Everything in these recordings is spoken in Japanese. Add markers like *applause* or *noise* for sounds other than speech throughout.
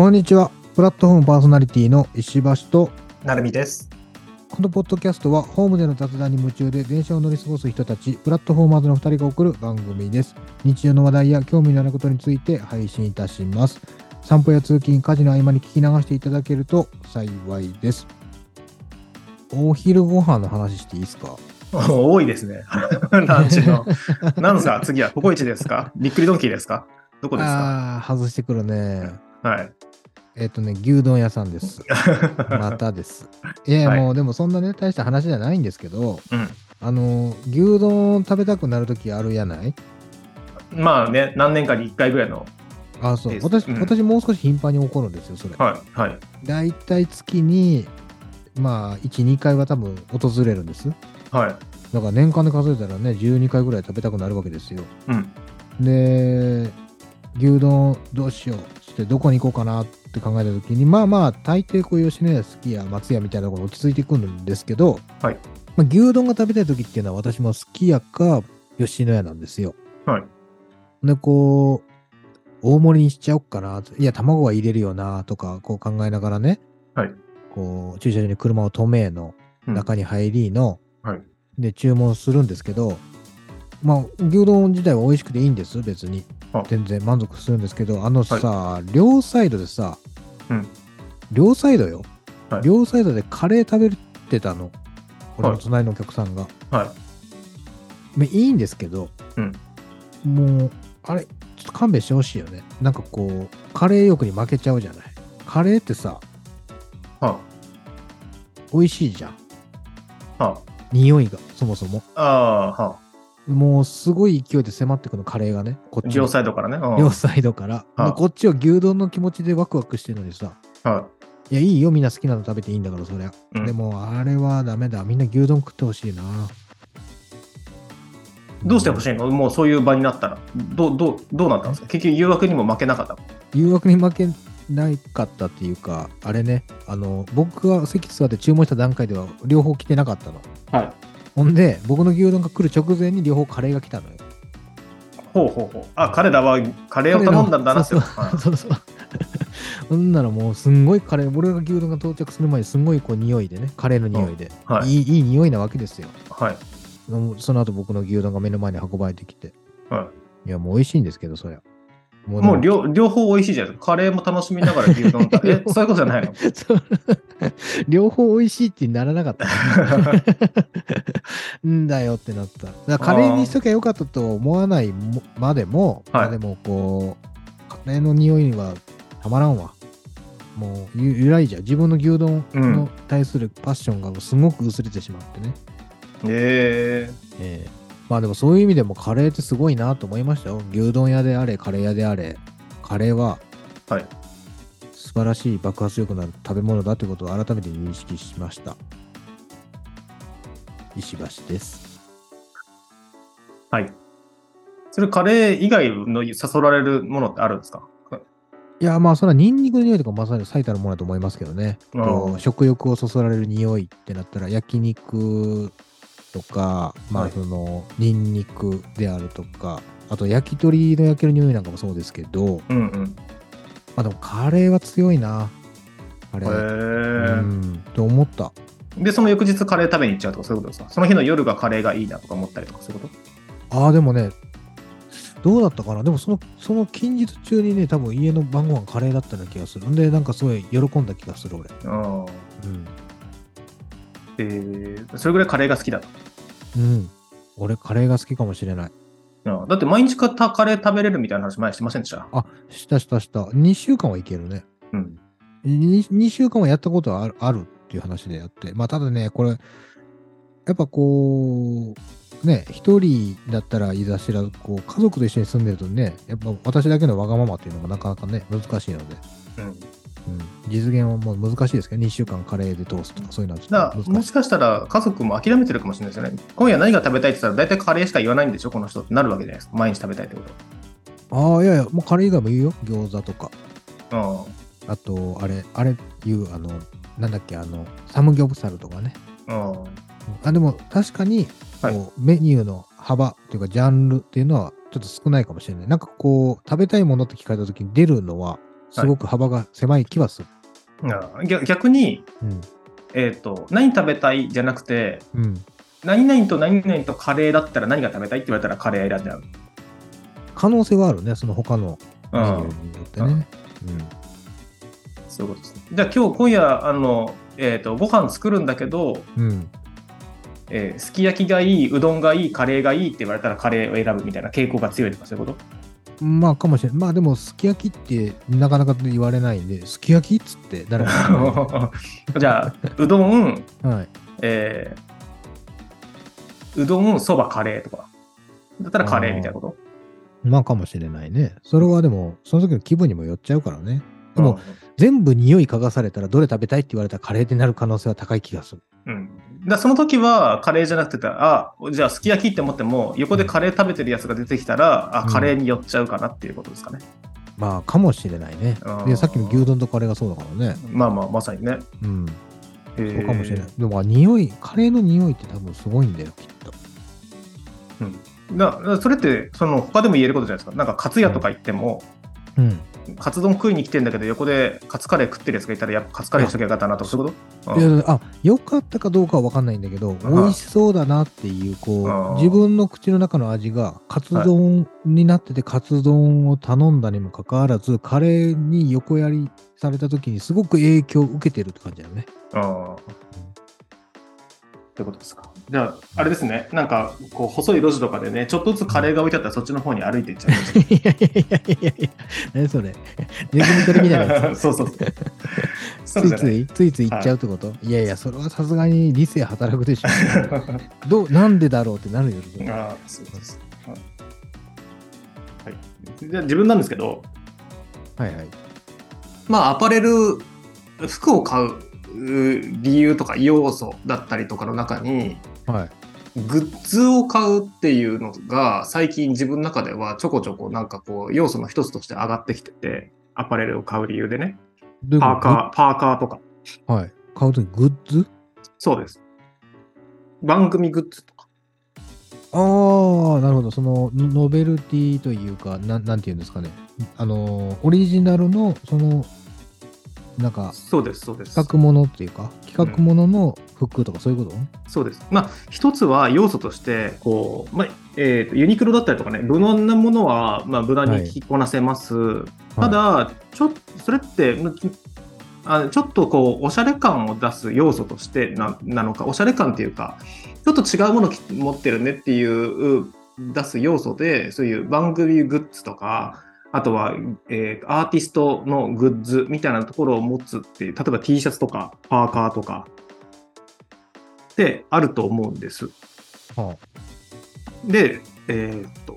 こんにちは。プラットフォームパーソナリティの石橋と、なるみです。このポッドキャストは、ホームでの雑談に夢中で電車を乗り過ごす人たち、プラットフォーマーズの2人が送る番組です。日常の話題や興味のあることについて配信いたします。散歩や通勤、家事の合間に聞き流していただけると幸いです。お昼ご飯の話していいですか？*laughs* 多いですね。*laughs* ランチの。*laughs* 何ですか？次はココイチですか？びっくりドンキーですか？どこですか？ああー、外してくるね。はい。えっ、とね、牛丼屋さんです。*laughs* またです。いやはいもう、でもそんなね、大した話じゃないんですけど、うん。あの、牛丼食べたくなるときあるやない？まあね、何年かに1回ぐらいの。あ、そう。私、うん私もう少し頻繁に起こるんですよ、それ。はい。はい。だいたい月に、まあ、1、2回は多分訪れるんです。はい。だから年間で数えたらね、12回ぐらい食べたくなるわけですよ。うん。で、牛丼どうしようそしてどこに行こうかなって考えたときに、まあまあ、大抵こう吉野家好きや松屋みたいなところに落ち着いてくるんですけど、はいまあ、牛丼が食べたいときっていうのは私も好きやか吉野家なんですよ。はい。で、こう、大盛りにしちゃおっかな。いや、卵は入れるよな、とか、こう考えながらね、はい。こう、駐車場に車を止めの、うん中に入りの、はい。で、注文するんですけど、まあ、牛丼自体は美味しくていいんです、別にあ。全然満足するんですけど、あのさ、両サイドでさ、うん両サイドよ、はい両サイドでカレー食べてたの。俺のはい隣のお客さんが。はい。まあいいんですけど、うんもう、あれ、ちょっと勘弁してほしいよね。なんかこう、カレー欲に負けちゃうじゃない。カレーってさ、は美味しいじゃん。あ。は匂いが、そもそも。あ。あはもう、すごい勢いで迫ってくるカレーがね、こあ。っちに両サイドからね。うん両サイドから。はでこっちは牛丼の気持ちでワクワクしてるのにさ、はいや、いいよ、みんな好きなの食べていいんだから、そりゃ。うんでも、あれはダメだ。みんな牛丼食ってほしいな。い。どうしてほしいの？もうそういう場になったら。どう、どう、どうなったんですか？結局誘惑にも負けなかった。誘惑に負けないかったっていうか、あれね、あの、僕が席座って注文した段階では両方来てなかったの。はい。ほんで、僕の牛丼が来る直前に両方カレーが来たのよ。ほうほうほう。あ、彼らはカレーを頼んだんだなって。そうはいそうそう。ほんならもうすんごいカレー、俺が牛丼が到着する前にすんごいこう匂いでね、カレーの匂いで、はい。いいいい匂いなわけですよ。はい。その後僕の牛丼が目の前に運ばれてきて。はいや、もう美味しいんですけど、そりゃ。ももう両両方美味しいじゃないですか。カレーも楽しみながら牛丼食べ *laughs* え、そういうことじゃないの？*laughs* 両方美味しいってならなかった。*laughs* んだよってなった。カレーにしときゃよかったと思わないもまでも、はいまあでもこう、カレーの匂いにはたまらんわ。もうゆ由来じゃん自分の牛丼の対するパッションがすごく薄れてしまってね。えええまあでもそういう意味でもカレーってすごいなと思いましたよ。牛丼屋であれ、カレー屋であれ、カレーははい素晴らしい爆発力のある食べ物だということを改めて認識しました。石橋です。ー、はい。それカレー以外の誘られるものってあるんですか？いや、まあそれはニンニクの匂いとかまさに最たるものだと思いますけどね。あーこう食欲をそそられる匂いってなったら焼肉とか、まはいあそのニンニクであるとか、あと焼き鳥の焼ける匂いなんかもそうですけど、うんうん。まあでもカレーは強いな。カレへー。ーうん、と思った。で、その翌日カレー食べに行っちゃうとかそういうことですか？その日の夜がカレーがいいなとか思ったりとかそういうこああ、でもね、どうだったかな？でもその、その近日中にね、多分家の晩ご飯カレーだったような気がする。んで、なんかすごい喜んだ気がする、俺。とああ。うん。えー、それぐらいカレーが好きだと。うん。俺、カレーが好きかもしれない。ああだって毎日かたカレー食べれるみたいな話前してませんでした？あ、したしたした。2週間はいけるね。うん。2, 2週間はやったことはあるあるっていう話でやって。まあ、ただね、これ、やっぱこう、ね、一人だったらいざしら、こう、家族と一緒に住んでるとね、やっぱ私だけのわがままっていうのがなかなかね、難しいので。うん。うん、実現はもう難しいですけど、2週間カレーで通すとか、そういうのはだ。もしかしたら家族も諦めてるかもしれないですよね。今夜何が食べたいって言ったら大体カレーしか言わないんでしょこの人ってなるわけじゃないですか。毎日食べたいってこと。ああ、いやいや、もうカレー以外も言うよ。餃子とか。ああと、あれ、あれ言う、あの、なんだっけ、あの、サムギョプサルとかね。あ。あでも、確かに、はいメニューの幅っていうか、ジャンルっていうのは、ちょっと少ないかもしれない。なんかこう、食べたいものって聞かれたときに出るのは、すごく幅が狭い気はする。あ逆逆に、うん。えっ、と、何食べたいじゃなくて、うん。何々と何々とカレーだったら何が食べたいって言われたらカレー選んじゃう。可能性はあるね、その他のうんメニューによってね。そういうことですね。じゃあ今日、今夜、あの、えっ、と、ご飯作るんだけど、うん。うん。えーすき焼きがいい、うどんがいい、カレーがいいって言われたらカレーを選ぶみたいな傾向が強いとかそういうこと？まあかもしれない。まあでも、すき焼きってなかなか言われないんで、すき焼きっつって誰も *laughs* じゃあ、うどん、はい。えーうどん、そば、カレーとか。だったらカレーみたいなこと？まあかもしれないね。それはでも、その時の気分にもよっちゃうからね。でも、うん全部匂い嗅がされたらどれ食べたいって言われたらカレーになる可能性は高い気がする。うん。だその時はカレーじゃなくてあ、じゃあすき焼きって思っても、横でカレー食べてるやつが出てきたら、あ、うんカレーに寄っちゃうかなっていうことですかね。まあかもしれないねで、さっきの牛丼とカレーがそうだからね。まあまあ、まさにね。うん。そうかもしれない。でも、匂い、カレーの匂いって多分すごいんだよ、きっと。うん。だだそれって、その他でも言えることじゃないですか。なんか、カツ屋とか行っても、うん。カツ丼食いに来てんだけど、横でカツカレー食ってるやつがいたら、やっぱカツカレーにしときゃよかったなとか、そういうこと？うん。いやあ、良かったかどうかは分かんないんだけど、美味しそうだなっていう、こう、自分の口の中の味が、カツ丼になってて、カツ丼を頼んだにもかかわらず、カレーに横やりされた時にすごく影響を受けてるって感じだよね。ああ。ってことですか？じゃあ、あれですね、なんか、こう、細い路地とかでね、ちょっとずつカレーが置いてあったら、そっちの方に歩いていっちゃう。*laughs* いやいやいやいやいや、何それ？ネズミ捕りみたいなやつ？*laughs* そうそうそう。*laughs* ついいつい、ついつい行っちゃうってこと、い、やいや、それはさすがに理性働くでしょ。どう、なんでだろうってなるよ。それああ、そうです。はい。はいじゃあ、自分なんですけど、はいはい。まあ、アパレル、服を買うう理由とか要素だったりとかの中に、はい。グッズを買うっていうのが最近自分の中ではちょこちょこなんかこう要素の一つとして上がってきてて、アパレルを買う理由でね。パーカー、パーカーとか。はい。買うときグッズ？そうです。番組グッズとか。ああ、なるほど。その、ノベルティというか、なんなんていうんですかね。あのー、オリジナルの、その、なんか、そうです、そうです。企画ものっていうか、企画ものの服とかそういうこと、そうです。まあ、一つは要素として、こう、まあ、えーとユニクロだったりとかね、無難なものは、まあ、無難に着こなせます。ただ、ちょっと、それって、むあちょっとこう、おしゃれ感を出す要素としてななのか、おしゃれ感っていうか、ちょっと違うもの持ってるねっていう、出す要素で、そういう番組グッズとか、あとは、えーアーティストのグッズみたいなところを持つっていう、例えば T シャツとか、パーカーとか、ってあると思うんです。はで、えーっと、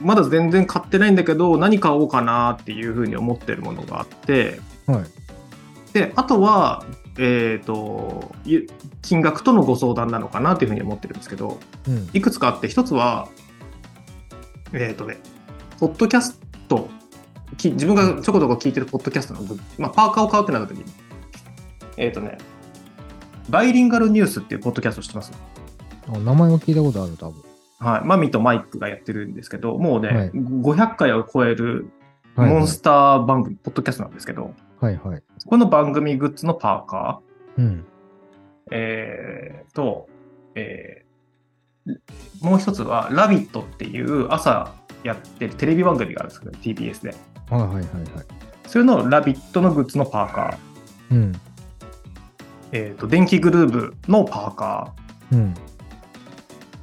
まだ全然買ってないんだけど、何買おうかなっていうふうに思ってるものがあって、あ、はい。で、あとは、えーっと、ゆ金額とのご相談なのかなっていうふうに思ってるんですけど、うん。いくつかあって、一つは、えーっとね、ポッドキャスト、き自分がちょこちょこ聞いてるポッドキャストのまあ、パーカーを買うってなった時に、えーっとね、バイリンガルニュースっていうポッドキャスト知ってます？あ名前は聞いたことある、多分。はい、マミとマイクがやってるんですけど、もうね、はい。500回を超えるはい、モンスター番組、ポッドキャストなんですけど、はいはい。この番組グッズのパーカうん。ー、えー、と、えーもう一つは、ラビットっていう朝やってるテレビ番組があるんですけど、TBS で。はいはいはいはい。それのラビットのグッズのパーカー、うん。えー、と電気グルーブのパーカうん。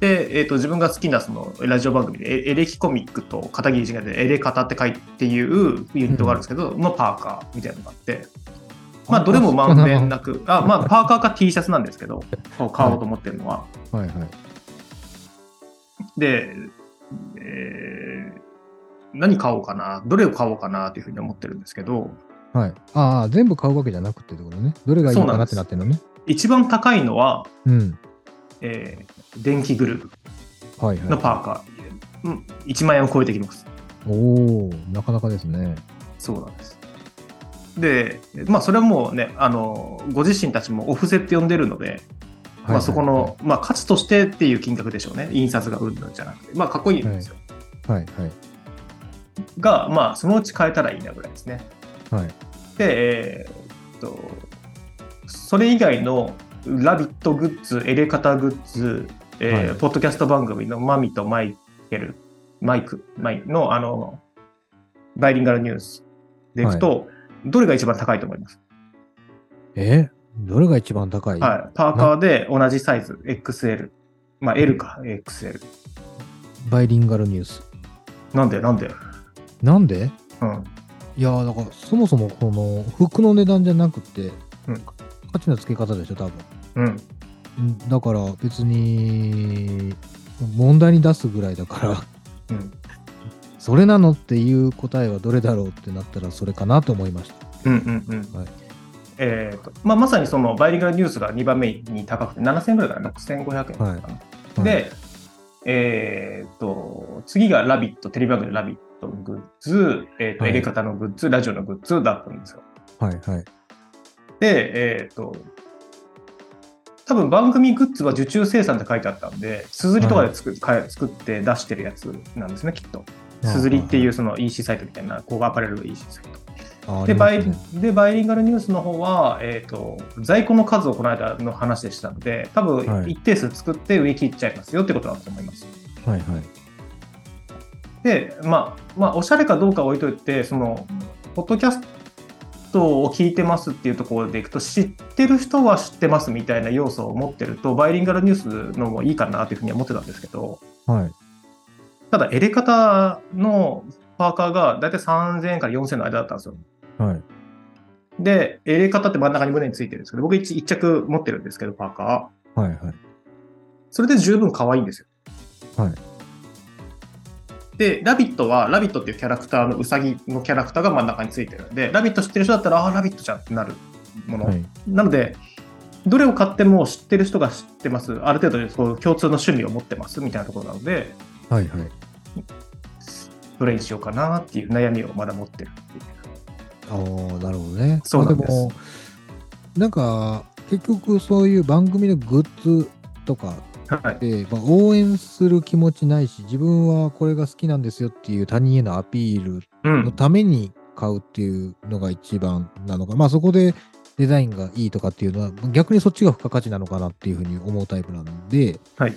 ー、で、えー、と自分が好きなそのラジオ番組でエエレキコミックと片桐仁がでエレカタって書いていうユニットがあるんですけど、のパーカーみたいなのがあって、まあどれもまんべんなく、あまあパーカーか T シャツなんですけど、買おうと思ってるのは。はいはい。で、えー何買おうかな、どれを買おうかなというふうに思ってるんですけど、はい。ああ、全部買うわけじゃなくてってことね。どれがいいのかなってなってるのね。一番高いのは、うん。えー電気グループはいはい。のパーカー、うん、1万円を超えてきます。おおなかなかですね。そうなんです。で、まあ、それはもうね、あの、ご自身たちもオフセって呼んでるので、まあ、そこの、まあ、価値としてっていう金額でしょうね。印刷がうんぬんじゃなくて。まあ、かっこいいんですよ。はいはい。が、まあ、そのうち変えたらいいなぐらいですね。はい。で、えーっと、それ以外のラビットグッズ、エレカタグッズ、えーはいポッドキャスト番組のマミとマイケル、マイク、マイの、あの、バイリンガルニュースでいくと、どれが一番高いと思います、え？どれが一番高い？はい。パーカーで同じサイズ、XL。まあ、L か、XL。バイリンガルニュース。なんで、なんで？なんで？うん。いやーだからそもそもこの服の値段じゃなくて、うん価値の付け方でしょ多分うん。うんだから別に問題に出すぐらいだからうん。それなのっていう答えはどれだろうってなったらそれかなと思いましたうんうんうん。はいえーとまあ、まさにそのバイリンガルニュースが2番目に高くて7000円ぐらいかな、6500円かな？はいで、えーと、次がラビット、テレビ番組のラビットのグッズ、えーとはい入れ方のグッズ、ラジオのグッズだったんですよ。はいはいで、えっ、と、多分番組グッズは受注生産って書いてあったんで、すずりとかで作,、か作って出してるやつなんですね、きっと。すずりっていうその EC サイトみたいな、こうアパレルの EC サイト。あでバイでバイリンガルニュースの方は、えー、と在庫の数をこの間の話でしたので、多はい分一定数作って売り切っちゃいますよってことだと思います。はいはいで、まあ、まあ、おしゃれかどうかは置いといて、その、ポッドキャストを聞いてますっていうところでいくと、知ってる人は知ってますみたいな要素を持ってると、バイリンガルニュースのもいいかなというふうには思ってたんですけど、はいただ、エレ方のパーカーがだいたい3000円から4000円の間だったんですよ。はいで、エレ方って真ん中に胸についてるんですけど、僕一一着持ってるんですけど、パーカー。はいはいそれで十分可愛いんですよ。はいで、ラビットは、ラビットっていうキャラクターのウサギのキャラクターが真ん中についてるんで、ラビット知ってる人だったら、ああー、ラビットじゃんってなるもの。はいなので、どれを買っても知ってる人が知ってます、ある程度そう共通の趣味を持ってますみたいなところなので、はいはいどれにしようかなっていう悩みをまだ持ってるっていう。ああなるほどねそうなんですまあもなんか結局そういう番組のグッズとかはい。で、まあ、応援する気持ちないし自分はこれが好きなんですよっていう他人へのアピールうん。のために買うっていうのが一番なのか、まあそこでデザインがいいとかっていうのは逆にそっちが付加価値なのかなっていうふうに思うタイプなんではい。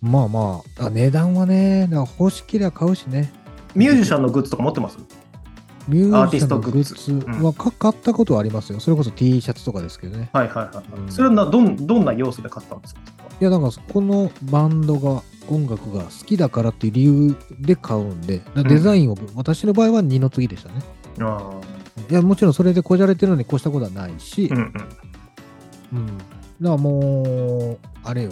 まあまああ値段はね欲しければ買うしねミュージシャンのグッズとか持ってます？ミュアージシャンのグッズはか買ったことはありますよそれこそ T シャツとかですけどねはいはいはいはい。うんそれはなどんどんな要素で買ったんですか？いやだからこのバンドが音楽が好きだからっていう理由で買うんでデザインを、私の場合は二の次でしたねあいやもちろんそれでこじゃれてるのに越したことはないし、あ。うんうん。うん。だからもう、あれよ。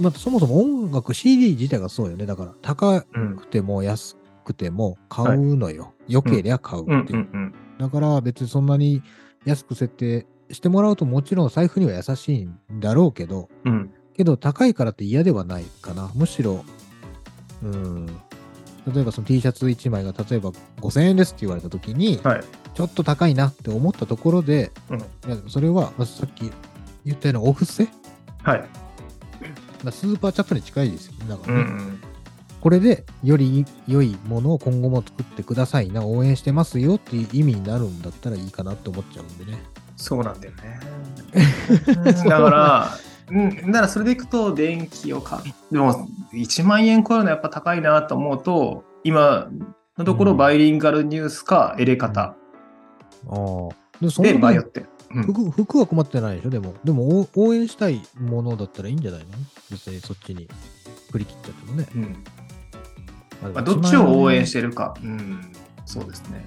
まあ、そもそも音楽 CD 自体がそうよね。だから高うんくても安くても買うのよ。良けりゃ買うっていう。うんうんうん。だから別にそんなに安く設定してもらうともちろん財布には優しいんだろうけど、うん。けど高いからって嫌ではないかな。むしろ、うん。例えばその T シャツ1枚が例えば5000円ですって言われた時に、はい。ちょっと高いなって思ったところで、うんいやそれはまあさっき言ったようなお布施？はい。まあスーパーチャットに近いですよね。だかうんうらねん。これでより良いものを今後も作ってくださいな、応援してますよっていう意味になるんだったらいいかなって思っちゃうんでね。そうなんだよね。*laughs* だから、うん、だからそれでいくと、電気を買う。でも、1万円超えるのはやっぱ高いなと思うと、今のところ、うんバイリンガルニュースか、エレカタああ。で、そでの迷ってる。うん服服は困ってないでしょ？でも、でもお応援したいものだったらいいんじゃないの？別にそっちに振り切っちゃってもね。うんまあまあ、どっちを応援してるか。うん、そうですね。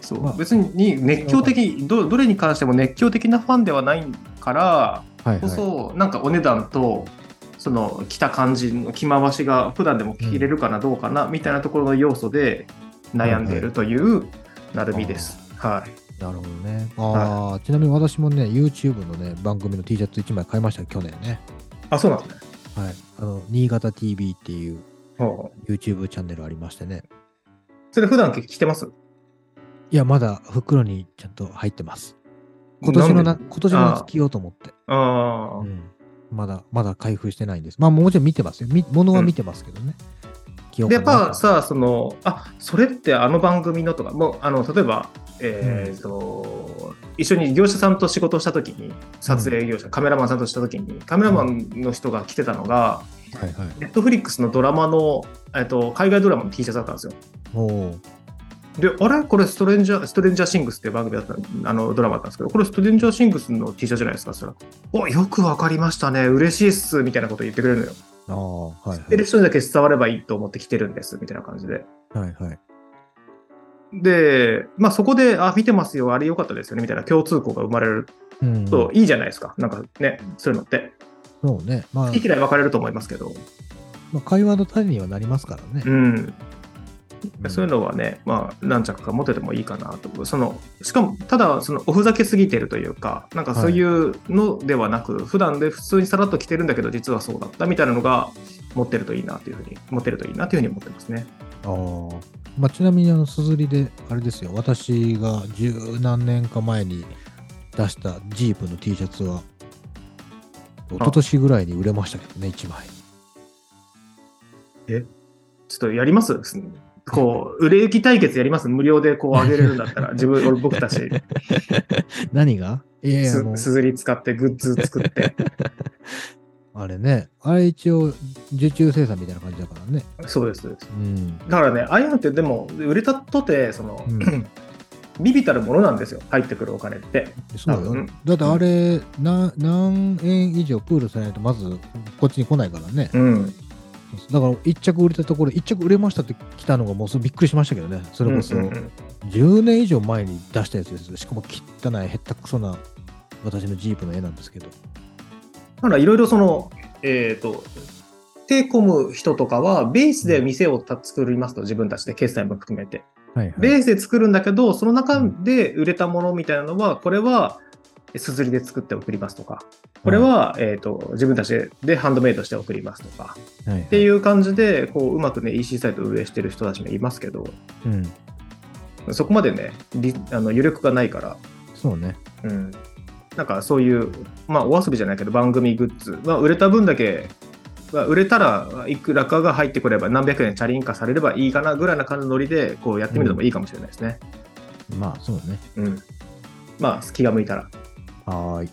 そう、まあ別に熱狂的ど、どれに関しても熱狂的なファンではないからはいはいこそ、なんかお値段と、その着た感じの着回しが普段でも着れるかな、どうかな、みたいなところの要素で悩んでいるというなるみです。はい。なるほどね。ああ、ちなみに私もね、YouTube のね、番組の T シャツ1枚買いましたよ、去年ね。あ、そうなんですね。はい。あの、新潟 TV っていう YouTube チャンネルありましてね。それ普段着てます？いや、まだ袋にちゃんと入ってます。今年のな、今年の夏着ようと思って。ああ、うん。まだ、まだ開封してないんです。まあ、もちろん見てますよ。み物は見てますけどね。で、やっぱさ、その、あそれってあの番組のとか、もう、あの、例えば、えーと一緒に業者さんと仕事をしたときに、撮影業者、カメラマンさんとしたときに、カメラマンの人が着てたのが、はいはい。ネットフリックスのドラマの、えっと、海外ドラマの T シャツだったんですよ。で、あれ？これストレンジャー、ストレンジャーシングスっていう番組だったあのドラマだったんですけど、これストレンジャーシングスの T シャツじゃないですか、そしたら、お、よくわかりましたね、嬉しいっす、みたいなこと言ってくれるのよ。ああ、はい知ってる人にだけ伝わればいいと思って来てるんです、みたいな感じで。はい。はいはい。で、まあそこで、あ、見てますよ、あれ良かったですよね、みたいな共通項が生まれるうん。といいじゃないですか。なんかね、そういうのって。そうね。まあ好、き嫌い分かれると思いますけど、まあ、会話の種にはなりますからねう。ん。うんそういうのはね、まあ、何着か持っててもいいかなと。その、しかも、ただ、その、おふざけすぎてるというか、なんかそういうのではなく、普段で普通にさらっと着てるんだけど、実はそうだったみたいなのが、持ってるといいなというふうに、持ってるといいなというふうに思ってますね。ああ。まあ、ちなみに、あの、すずりで、あれですよ。私が十何年か前に出したジープの T シャツは、一昨年ぐらいに売れましたけどね、1枚。ちょっとやります？こう、売れ行き対決やります？無料でこう上げれるんだったら、*laughs* 自分、俺僕たち、*laughs* 何が？いやいや、すずり使ってグッズ作って。*laughs* あれね、あれ一応、受注生産みたいな感じだからね。そうです。そうですうん。だからね、ああいうのってでも、売れたとて、その、うんビビたるものなんですよ、入ってくるお金って。そうよ。だってあれ、な何円以上プールされないと、まずこっちに来ないからね。うん。だから、一着売れたところ、一着売れましたって来たのがもうびっくりしましたけどね。それこそ、うんうんうん10年以上前に出したやつですよ。しかも汚い、へったくそな私のジープの絵なんですけど。だからいろいろその、えっ、と、手込む人とかは、ベースで店をた作りますと、自分たちで決済も含めて。はい、はい。ベースで作るんだけど、その中で売れたものみたいなのは、これは、すずりで作って送りますとか、これは、えっ、と、自分たちでハンドメイドして送りますとか、はい、っていう感じで、こう、うまくね、EC サイトを運営してる人たちもいますけど、うん。そこまでね、りあの余力がないから、そうね。うん、なんかそういう、まあ、お遊びじゃないけど、番組グッズ、まあ、売れた分だけ、まあ売れたらいくらかが入ってくれば、何百円チャリン化されればいいかなぐらいな感じのノリで、こうやってみるのもいいかもしれないですね。まあ、そうね。うん。まあ、気が向いたら。はーい。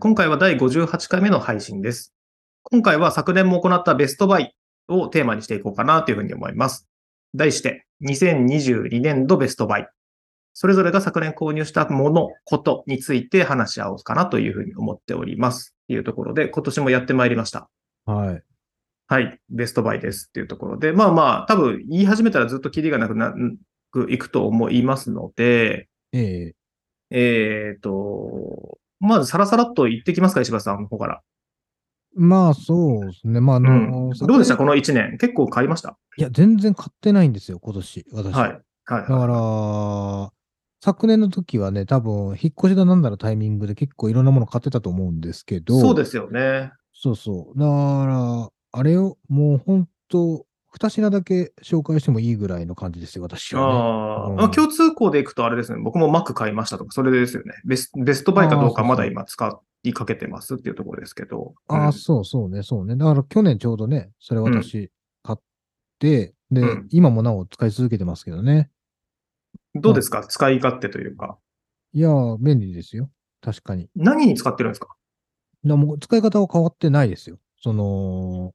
今回は第58回目の配信です。今回は昨年も行ったベストバイをテーマにしていこうかなというふうに思います。題して、2022年度ベストバイ。それぞれが昨年購入したもの、ことについて話し合おうかなというふうに思っております。というところで、今年もやってまいりました。はい。はい、ベストバイですっていうところで、まあまあ、多分言い始めたらずっとキリがなくなくいくと思いますので、えええっ、と、まずさらさらっと言ってきますか、石橋さんの方から。まあ、そうですね。まあ、あうの、ん、どうでしたこのの1年？結構買いました？いや、全然買ってないんですよ、今年、私。はい。はい。だから、昨年の時はね、多分、引っ越しだなんだのタイミングで結構いろんなもの買ってたと思うんですけど、そうですよね。そうそう。だから、あれを、もう本当、二品だけ紹介してもいいぐらいの感じですよ、私は、ね。あー、うんあ。共通項でいくとあれですね。僕も Mac 買いましたとか、それですよね。ベスベストバイかどうかまだ今使いかけてますっていうところですけど。ああ、うんそうそうね、そうね。だから去年ちょうどね、それ私買って、で、うん今もなお使い続けてますけどね。どうですか？使い勝手というか。いやー、便利ですよ。確かに。何に使ってるんですか？でもう使い方は変わってないですよ。その、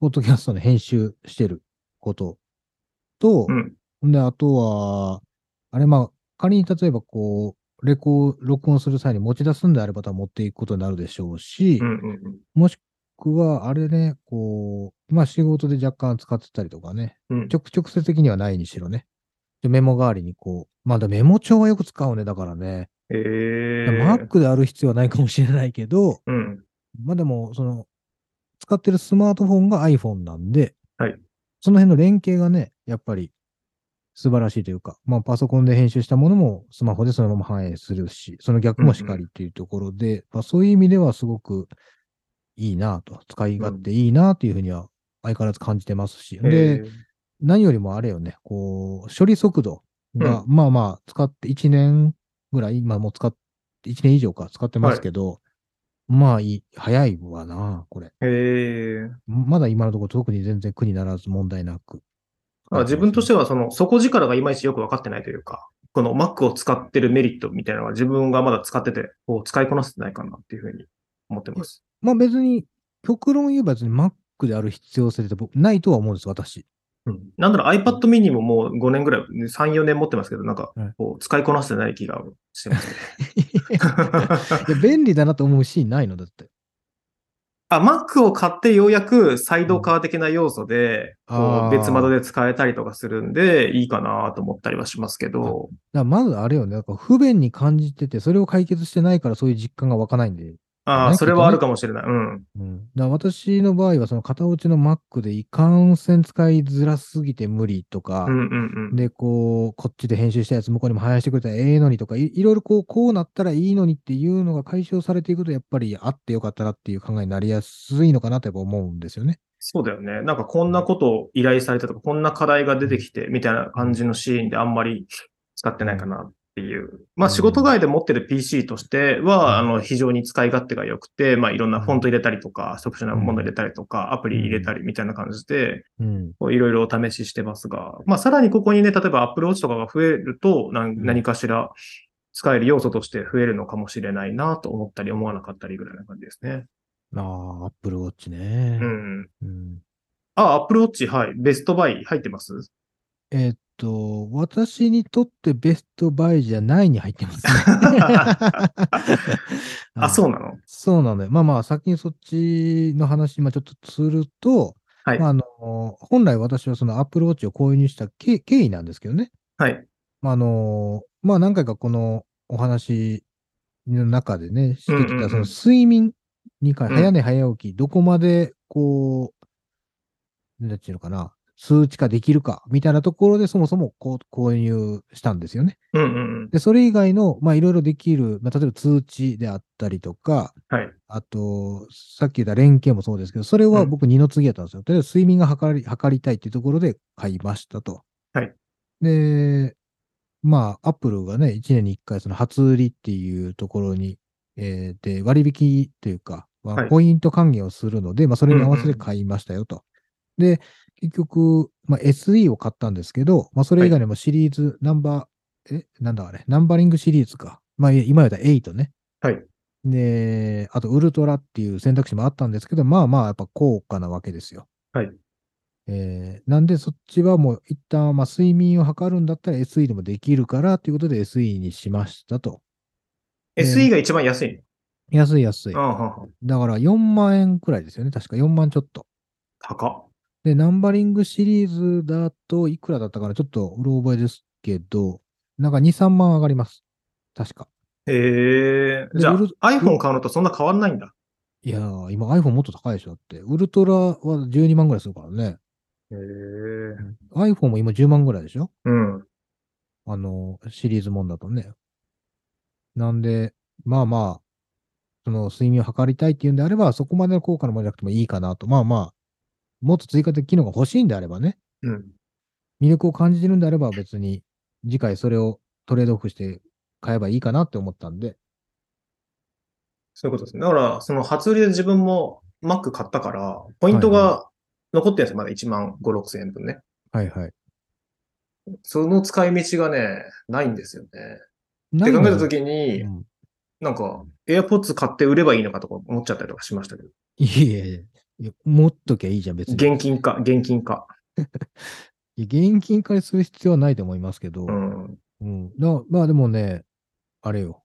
ポッドキャストの編集してることと、うん。で、あとは、あれ、まあ、仮に例えばこう、レコ、録音する際に持ち出すんであれば持っていくことになるでしょうし、うんうんうん。もしくは、あれね、こう、まあ仕事で若干使ってたりとかね、うん直直接的にはないにしろね。でメモ代わりにこう、まあでメモ帳はよく使うね、だからね。えー。Mac である必要はないかもしれないけど、うん。まあでも、その、使ってるスマートフォンが iPhone なんで、はいその辺の連携がね、やっぱり素晴らしいというか、まあパソコンで編集したものもスマホでそのまま反映するし、その逆もしかりっていうところで、まあそういう意味ではすごくいいなと、使い勝手いいなというふうには相変わらず感じてますし、えで、ー何よりもあれよね、こう、処理速度が、まあまあ使って1年ぐらい、今もう使って、1年以上か使ってますけど、まあいい、早いわな、これ。へえ。まだ今のところ特に全然苦にならず問題なく。あ自分としては、その、底力がいまいちよく分かってないというか、この Mac を使ってるメリットみたいなのは自分がまだ使ってて、こう使いこなせてないかなっていうふうに思ってます。まあ別に、極論言えば別に Mac である必要性って僕ないとは思うんです、私。うん。なんだろう、iPad mini ももう5年ぐらい、3、4年持ってますけど、なんかはい、こう、使いこなせてない気がしてますね。*laughs* いや便利だなと思うシーンないの？だって。あ、Mac を買ってようやくサイドカー的な要素で、こう別窓で使えたりとかするんで、いいかなと思ったりはしますけど、だまずあれよね、なんか不便に感じてて、それを解決してないからそういう実感が湧かないんで。ああ、ねそれはあるかもしれない。うん。うん、だ私の場合は、その片落ちの Mac でいかんせん使いづらすぎて無理とか、うんうんうん。で、こう、こっちで編集したやつ向こうにも反映してくれたらええのにとかい、いろいろこう、こうなったらいいのにっていうのが解消されていくと、やっぱりあってよかったなっていう考えになりやすいのかなとやっぱ思うんですよね。そうだよね。なんかこんなことを依頼されたとか、こんな課題が出てきて、みたいな感じのシーンであんまり使ってないかなっていう。まあうん仕事外で持ってる PC としては、うんあの、非常に使い勝手が良くて、まあいろんなフォント入れたりとか、特殊なもの入れたりとか、アプリ入れたりみたいな感じで、いろいろお試ししてますが、まあさらにここにね、例えば Apple Watch とかが増えると、何ん何かしら使える要素として増えるのかもしれないなと思ったり思わなかったりぐらいな感じですね。ああ、Apple Watch ね。うん。うんあ、Apple Watch、はい。ベストバイ入ってます？えっと、私にとってベストバイじゃないに入ってますね。*laughs* あ、そうなの？そうなのよ。まあまあ、先にそっちの話、まあちょっとすると、はいまあ、あの、本来私はその Apple Watch を購入した経経緯なんですけどね。はい。まあ、あの、まあ何回かこのお話の中でね、してきうんうんうんたその睡眠に関うん早寝早起き、どこまでこう、なんていうのかな、数値化できるか、みたいなところでそもそも購入したんですよね。うんうんうん。で、それ以外の、まあいろいろできる、まあ例えば通知であったりとか、はい。あと、さっき言った連携もそうですけど、それは僕二の次やったんですよ。とりあえず睡眠が測り、測りたいっていうところで買いましたと。はい。で、まあ、アップルがね、1年に1回その初売りっていうところに、えーで、割引というか、まあ、はいポイント還元をするので、まあ、それに合わせて買いましたよと。で、結局、まあ、SE を買ったんですけど、まあ、それ以外にもシリーズ、ナンバー、え、なんだあれ、ナンバリングシリーズか。まあ、今言ったら8ね。はい。で、あと、ウルトラっていう選択肢もあったんですけど、まあまあ、やっぱ高価なわけですよ。はい。えーなんで、そっちはもう一旦、まあ、睡眠を測るんだったら SE でもできるから、ということで SE にしましたと。SE が一番安い安い安い。だから4万円くらいですよね。確か4万ちょっと。高っ。で、ナンバリングシリーズだといくらだったかな？ちょっとうろ覚えですけど、なんか2、3万上がります。確か。へえ。じゃあ iPhone 買うのとそんな変わんないんだ。いやー、今 iPhone もっと高いでしょだって。ウルトラは12万ぐらいするからね。へえ。iPhone も今10万ぐらいでしょ？うん。あの、シリーズもんだとね。なんで、まあまあ、その睡眠を測りたいっていうんであれば、そこまでの効果のものじゃなくてもいいかなと。まあまあ、もっと追加的機能が欲しいんであればね、うん。魅力を感じてるんであれば別に、次回それをトレードオフして買えばいいかなって思ったんで、そういうことですね。だから、その初売りで自分も Mac 買ったから、ポイントが残ってるんですよ。まだ1万5、6千円分ね。はいはい。その使い道がね、ないんですよね。って考えたときに、うんなんか、AirPods 買って売ればいいのかとか思っちゃったりとかしましたけど。いやいやいや、持っときゃいいじゃん、別に。現金化、現金化。*laughs* 現金化する必要はないと思いますけど、うん。うん。だまあでもね、あれよ。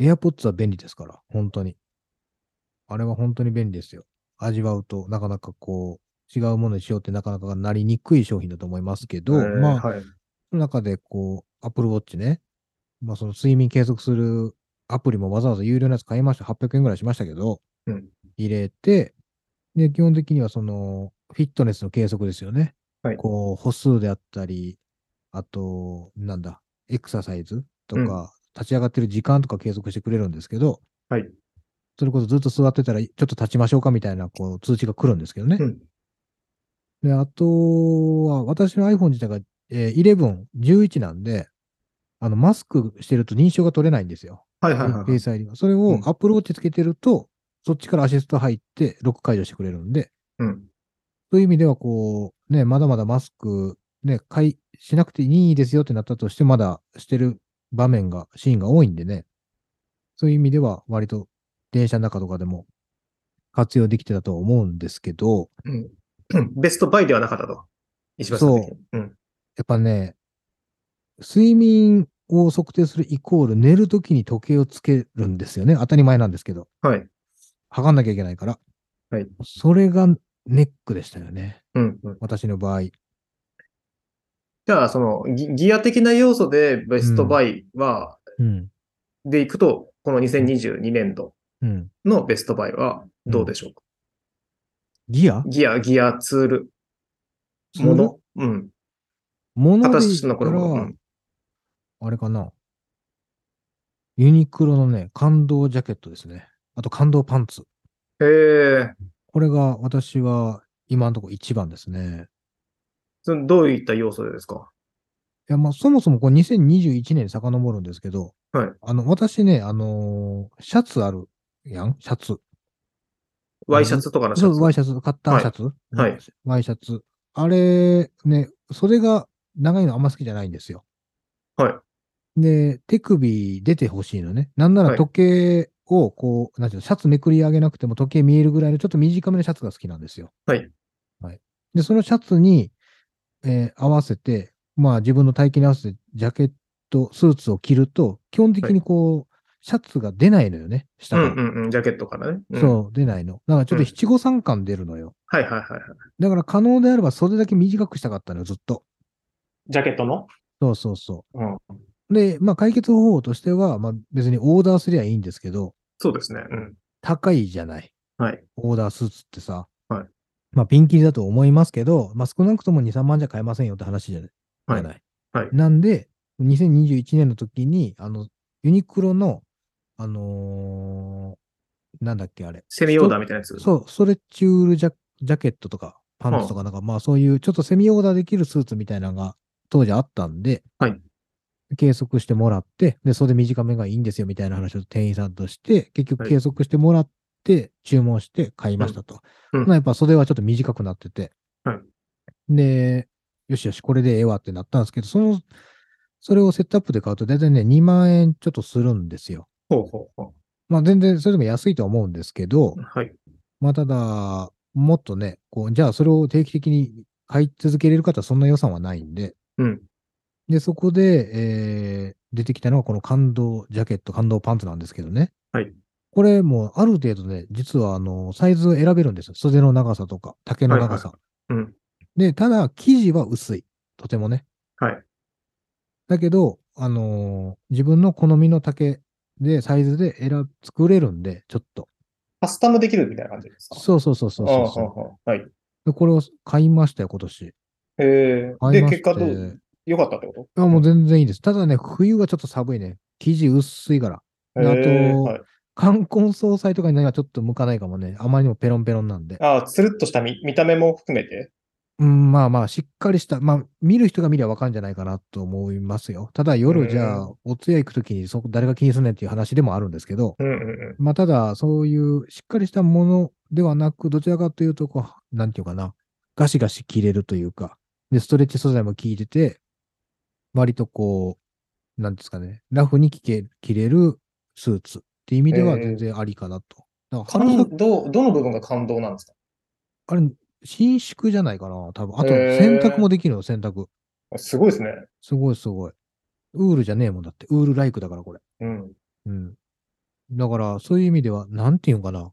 AirPods は便利ですから、本当に。あれは本当に便利ですよ。味わうとなかなかこう、違うものにしようってなかなかなりにくい商品だと思いますけど、えーまあ、はい。その中でこう、Apple Watch ね、まあその睡眠計測するアプリもわざわざ有料のやつ買いました。800円ぐらいしましたけど、うん入れて、で、基本的にはその、フィットネスの計測ですよね。はいこう、歩数であったり、あと、なんだ、エクササイズとか、うん立ち上がってる時間とか計測してくれるんですけど、はい。それこそずっと座ってたら、ちょっと立ちましょうかみたいな、こう、通知が来るんですけどね。うん。で、あとは、私の iPhone 自体が、えー11、11なんで、あの、マスクしてると認証が取れないんですよ。はいはいはいはい。それをうん Apple Watch つけてると、そっちからアシスト入って、ロック解除してくれるんで、うん。そういう意味では、こう、ね、まだまだマスク、ね、解しなくていいですよってなったとして、まだしてる場面が、シーンが多いんでね、そういう意味では、割と電車の中とかでも活用できてたと思うんですけど、うん。ベストバイではなかったと。石橋さん的に。うん。やっぱね、睡眠を測定するイコール寝るときに時計をつけるんですよね。当たり前なんですけど。はい。測んなきゃいけないから。はい。それがネックでしたよね。うん。うん私の場合。じゃあ、そのギ、ギア的な要素でベストバイは、うん。でいくと、この2022年度うん。のベストバイはどうでしょうか、ギア？ギア、ギア、ツール、もの。うん。もので言形のこれも。うんあれかな？ユニクロのね、感動ジャケットですね。あと感動パンツ。へえ。これが私は今のところ一番ですね。そのどういった要素でですか？いや、まあ、そもそもこう2021年に遡るんですけど、はいあの、私ね、あのーシャツあるやん？シャツ。ワイシャツとかのシャツ？ワイシャツ、カッターシャツ、はい。ワイシャツ。あれ、ね、それが長いのあんま好きじゃないんですよ。はい。で、手首出てほしいのね。なんならはい時計をこう、なんていうの、シャツめくり上げなくても時計見えるぐらいのちょっと短めのシャツが好きなんですよ。はい。はい。で、そのシャツに、えー合わせて、まあ自分の体型に合わせてジャケット、スーツを着ると、基本的にこう、シャツが出ないのよね。下うんから。うんうん。ジャケットからね。うんそう、出ないの。だからちょっとうん七五三感出るのよ。はいはいはいはい。だから可能であれば袖だけ短くしたかったのよ、ずっと。ジャケットの？そうそうそうん。う。で、まあ解決方法としては、まあ別にオーダーすりゃいいんですけど、そうですね。うん。高いじゃない。はい。オーダースーツってさ。はい。まあピンキリだと思いますけど、まあ少なくとも2、3万じゃ買えませんよって話じゃない。はい。はいなんで、2021年の時に、あの、ユニクロの、あのーなんだっけあれ。セミオーダーみたいなやつ？そう、ストレッチウールジャジャケットとか、パンツとかなんか、まあそういうちょっとセミオーダーできるスーツみたいなのが当時あったんで、はい。計測してもらって、で、袖短めがいいんですよみたいな話を店員さんとして、結局はい計測してもらって、注文して買いましたと。うんやっぱ袖はちょっと短くなってて、はいで、よしよし、これでええわってなったんですけど、その、それをセットアップで買うと大体ね、2万円ちょっとするんですよ。ほうほうほまあ全然それでも安いとは思うんですけどう。、はい。まあただ、もっとね、こう、じゃあそれを定期的に買い続けれる方はそんな予算はないんで、うん。で、そこで、えー出てきたのがこの感動ジャケット、感動パンツなんですけどね。はい。これもうある程度ね、実はあの、サイズを選べるんですよ。袖の長さとか、丈の長さ。うん。で、ただ、生地は薄い。とてもね。はい。だけど、あのー自分の好みの丈で、サイズで選ぶ、作れるんで、ちょっと。カスタムできるみたいな感じですか？そうそうそうそうそうはい。でこれを買いましたよ、今年。えー、で、結果どう？良かったってこあもう全然いいです。ただね、冬はちょっと寒いね。生地薄いから。あと冠婚葬祭とかにはちょっと向かないかもね。あまりにもペロンペロンなんで。ああ、つるっとした見見た目も含めて？うん、まあまあ、しっかりした、まあ、見る人が見りゃわかんじゃないかなと思いますよ。ただ夜じゃうあ、お通夜行くときにそこ誰が気にすんねんっていう話でもあるんですけど、うんうんうん。まあただ、そういうしっかりしたものではなく、どちらかというと、こう、なんていうかな、ガシガシ切れるというか、で、ストレッチ素材も効いてて、割とこう、なんですかね、ラフに着け着れるスーツっていう意味では全然ありかなと。だか感動、どの部分が感動なんですか？あれ、伸縮じゃないかな、多分。あと、洗濯もできるの、洗濯。すごいですね。すごいすごい。ウールじゃねえもんだって。ウールライクだから、これ。うん。うん。だから、そういう意味では、なんていうのかな。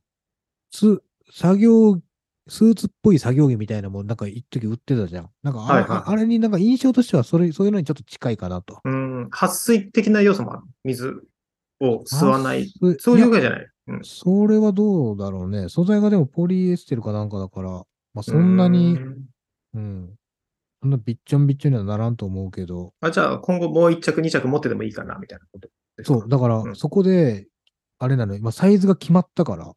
つ、作業、スーツっぽい作業着みたいなもん、なんか一時売ってたじゃん。なんかあ、はいはいはいああれになんか印象としては、それ、そういうのにちょっと近いかなと。うん。撥水的な要素もある。水を吸わない。そういうわけじゃない。うん。それはどうだろうね。素材がでもポリエステルかなんかだから、まあそんなにう、んうん。そんなびっちょんびっちょんにはならんと思うけど、あ、じゃあ今後もう一着二着持っててもいいかな、みたいなことそう、だからうんそこで、あれなのよ、まあサイズが決まったからうん、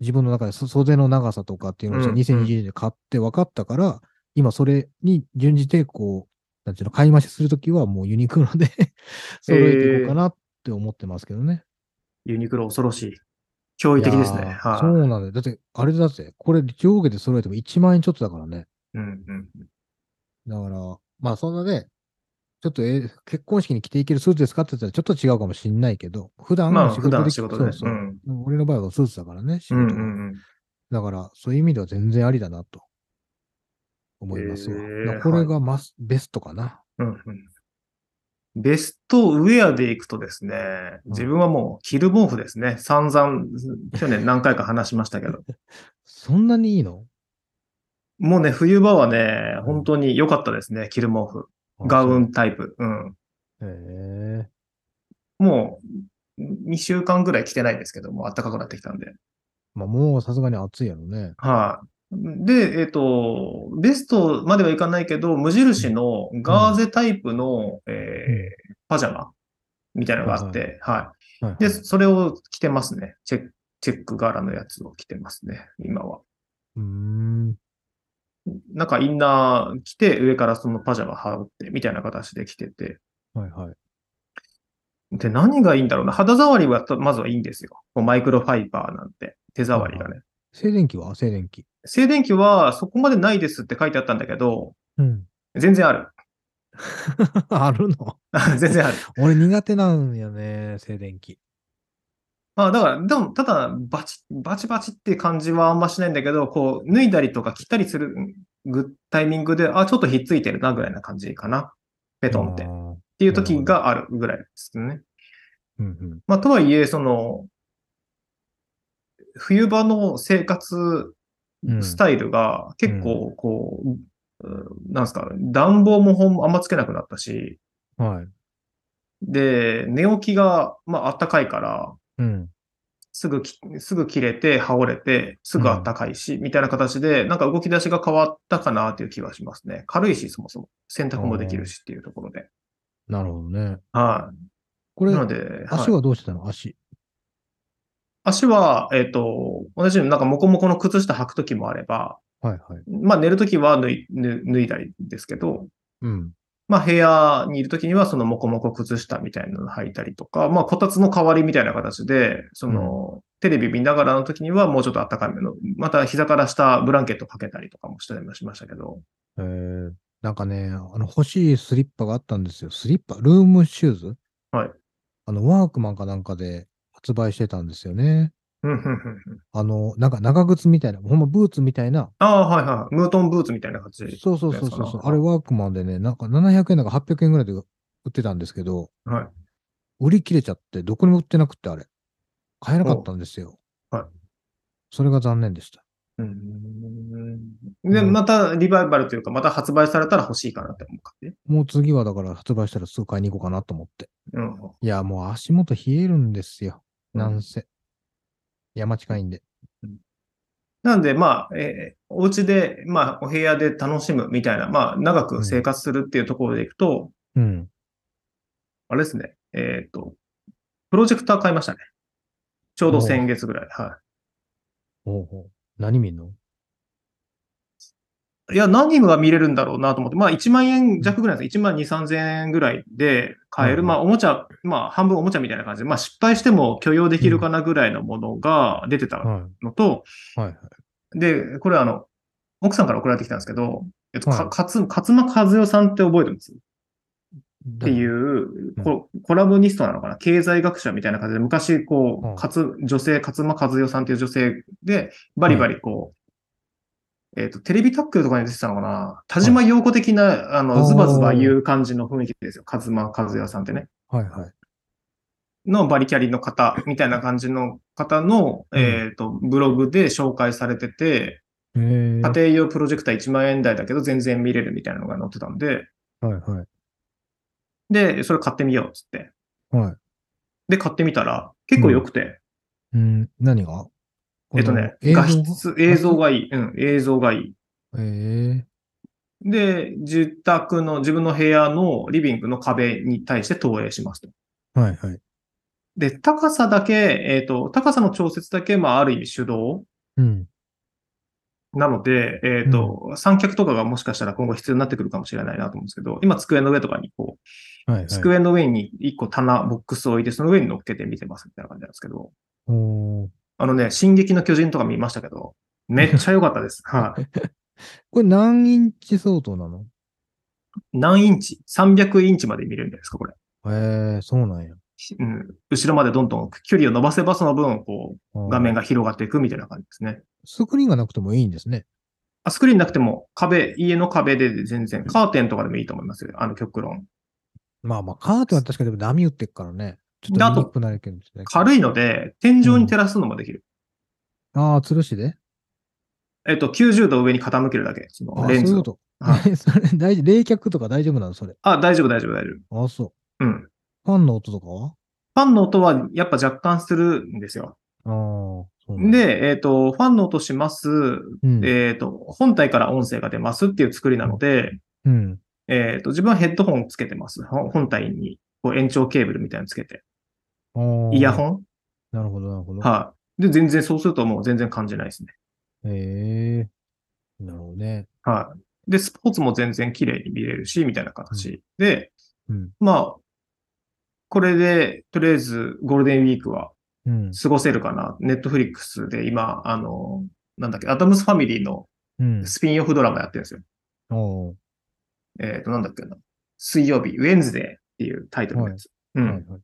自分の中でそ袖の長さとかっていうのをうん2020年で買って分かったから、今それに準じて、こう、なんていうの、買い増しするときはもうユニクロで *laughs* 揃えていこうかなって思ってますけどね。ユニクロ恐ろしい。驚異的ですね。はい。そうなんだよ。だって、あれだぜ。これ上下で揃えても1万円ちょっとだからね。うんうん。だから、まあそんなね、ちょっとえ結婚式に着ていけるスーツですかって言ったらちょっと違うかもしんないけど、普段まあ、の仕事での仕事で。そうそうう。ん。俺の場合はスーツだからね、仕うん。うんうん。だから、そういう意味では全然ありだなと思いますわ。へーこれがマス、ベストかな。うんうんベストウェアでいくとですね、自分はもう着る毛布ですね。散々、去年何回か話しましたけど。*laughs* そんなにいいの？もうね、冬場はねう、ん本当に良かったですね、着る毛布。ガウ。ンタイプ。うん。へえ。もう、2週間ぐらい着てないですけども、暖かくなってきたんで。まあもうさすがに暑いやろね。はい。で、えっ、と、ベストまではいかないけど、無印のガーゼタイプの、えーパジャマみたいなのがあって、はい。はいはい、で、それを着てますね。チェック、チェック柄のやつを着てますね、今は。うーん。なんかインナー着て、上からそのパジャマ羽織って、みたいな形で着てて。はいはい。で、何がいいんだろうな。肌触りはと、まずはいいんですよ。こうマイクロファイバーなんて、手触りがね。静電気は静電気。静電気はそこまでないですって書いてあったんだけど、うん。全然ある。*laughs* あるの？*laughs* 全然ある。*laughs* 俺苦手なんやね、静電気。まあ、だから、でも、ただ、バチ、バチバチって感じはあんましないんだけど、こう、脱いだりとか切ったりするぐタイミングで、あ、ちょっとひっついてるな、ぐらいな感じかな。ペトンって。っていう時があるぐらいですね。うんうん。まあ、とはいえ、その、冬場の生活うんスタイルが結構、こう、うんなんですか、暖房もほんあんまつけなくなったし、はい。で、寝起きが、まあ、暖かいから、うん。すぐき、すぐ切れて、羽織れて、すぐ暖かいし、みたいな形で、なんか動き出しが変わったかなっていう気はしますね。軽いし、そもそも。洗濯もできるしっていうところで。なるほどね。はい。これな、ので、足はいはどうしてたの？足。足は、えっ、と、同じようになんかモコモコの靴下履くときもあれば、はいはい。まあ寝るときは脱い脱脱いだりですけど、うん。まあ部屋にいるときにはそのモコモコ靴下みたいなのを履いたりとか、まあこたつの代わりみたいな形で、その、テレビ見ながらのときにはもうちょっと暖かめの、また膝から下ブランケットかけたりとかもしたりもしましたけど、えー、なんかね、あの、欲しいスリッパがあったんですよ。スリッパルームシューズ？はい。あの、ワークマンかなんかで発売してたんですよね。うんうんうんうんあの、なんか長靴みたいな、ほんまブーツみたいな。ああ、はいはい。ムートンブーツみたいな形で。そうそうそうそうあれワークマンでね、なんか700円だか800円ぐらいで売ってたんですけど、はい。売り切れちゃって、どこにも売ってなくてあれ。買えなかったんですよ。おはい。それが残念でした。うんで、うんまたリバイバルというか、また発売されたら欲しいかなって思うかね。もう次はだから発売したらすぐ買いに行こうかなと思って。うん。いや、もう足元冷えるんですよ。うんなんせ。山近いんで。なので、まあ、えーお家で、まあ、お部屋で楽しむみたいな、まあ、長く生活するっていうところでいくと、うん。あれですね、えっ、と、プロジェクター買いましたね。ちょうど先月ぐらい。はほうほう。何見んの？い。いや、何が見れるんだろうなと思って、まあ、1万円弱ぐらいです。1万2、3000円ぐらいで買える、うんまあ、おもちゃ、まあ、半分おもちゃみたいな感じで、まあ、失敗しても許容できるかなぐらいのものが出てたはのと、い。はいはい。で、これあの、奥さんから送られてきたんですけど、えっと、か、はい。かつ、勝間和代さんって覚えてます？っっていう、ココラボニストなのかな？経済学者みたいな感じで、昔、こうん。う、かつ、女性、勝間和代さんっていう女性で、バリバリこう、えっと、テレビタックルとかに出てたのかな？田島陽子的な、ああーの、ズバズバ言う感じの雰囲気ですよ。勝間和代さんってね。はいはい。のバリキャリの方、みたいな感じの方の、うんえっと、ブログで紹介されてて、えー、家庭用プロジェクター1万円台だけど全然見れるみたいなのが載ってたんで、はいはい。で、それ買ってみようっつって。はい。で、買ってみたら結構良くて、うん、何が？えっとね、画質、映像がいい。うん、映像がいい。ええで、自宅の、自分の部屋のリビングの壁に対して投影しますと。はいはい。で、高さだけ、えっ、と、高さの調節だけ、まあ、ある意味手動うん。なので、えっ、と、三脚とかがもしかしたら今後必要になってくるかもしれないなと思うんですけど、今机の上とかにこう、はいはい。机の上に一個棚、ボックスを置いて、その上に乗っけて見てますみたいな感じなんですけど、あのね、進撃の巨人とか見ましたけど、めっちゃ良かったです。*laughs* はい。これ何インチ相当なの？何インチ ?300 インチまで見れるんじゃないですか、これ。へえ、そうなんや。うん。後ろまでどんどん距離を伸ばせばその分、こう、画面が広がっていくみたいな感じですね。スクリーンがなくてもいいんですね。あスクリーンなくても壁、家の壁で全然、カーテンとかでもいいと思いますよ。あの極論。まあまあ、カーテンは確かにでも波打ってっからね。ちょっとなるけどね。軽いので、天井に照らすのもできる。ああ、吊るしで？えっと、90度上に傾けるだけ。そああ、のレンズを。そういうこと？それ大丈夫？冷却とか大丈夫なのそれ？あ、大丈夫、大丈夫、大丈ああ、そう。夫。うん。ファンの音とかは？ファンの音はやっぱ若干するんですよ。で、えっ、と、ファンの音します。うん、えっ、と、本体から音声が出ますっていう作りなので、うん。えっ、と、自分はヘッドホンつけてます。ほ本体にこう延長ケーブルみたいなのつけて。イヤホン？なるほど、なるほど。はい。で、全然そうするともう全然感じないですね。へえなるほどね。はい。で、スポーツも全然綺麗に見れるし、みたいな形で、うん。まあ、これで、とりあえずゴールデンウィークはうん。過ごせるかな。ネットフリックスで今、あの、なんだっけ、アダムスファミリーのうん。スピンオフドラマやってるんですよ。おーえっ、と、なんだっけな。水曜日、ウェンズデーっていうタイトルのやつ。うん。はいはい。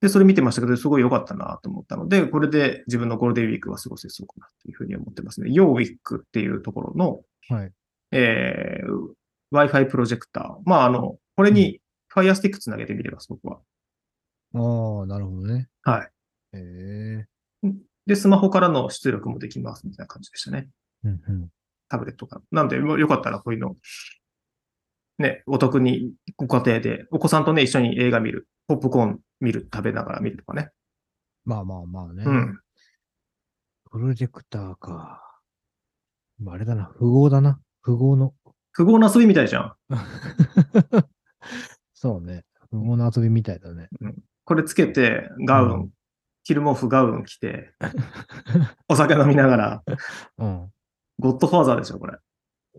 で、それ見てましたけど、すごい良かったなと思ったので、これで自分のゴールデンウィークは過ごせそうかなっていうふうに思ってますね。ヨーウィックっていうところの、はい。えー、Wi-Fi プロジェクター。まあ、あの、これに Fire Stick つなげてみれます、僕は。ああ、なるほどね。はい。へえで、スマホからの出力もできますみたいな感じでしたね。うんうん。タブレットから。なので、よかったらこういうの、ね、お得にご家庭で、お子さんとね、一緒に映画見る、ポップコーン見る、食べながら見るとかね。まあまあまあね。うん。プロジェクターか。まああれだな。符号だな。符号の。不合な遊びみたいじゃん。*laughs* そうね。符号の遊びみたいだね。これつけて、ガウン、うん昼毛布ガウン着て、お酒飲みながら、*laughs* うん。ゴッドファーザーでしょ、これ。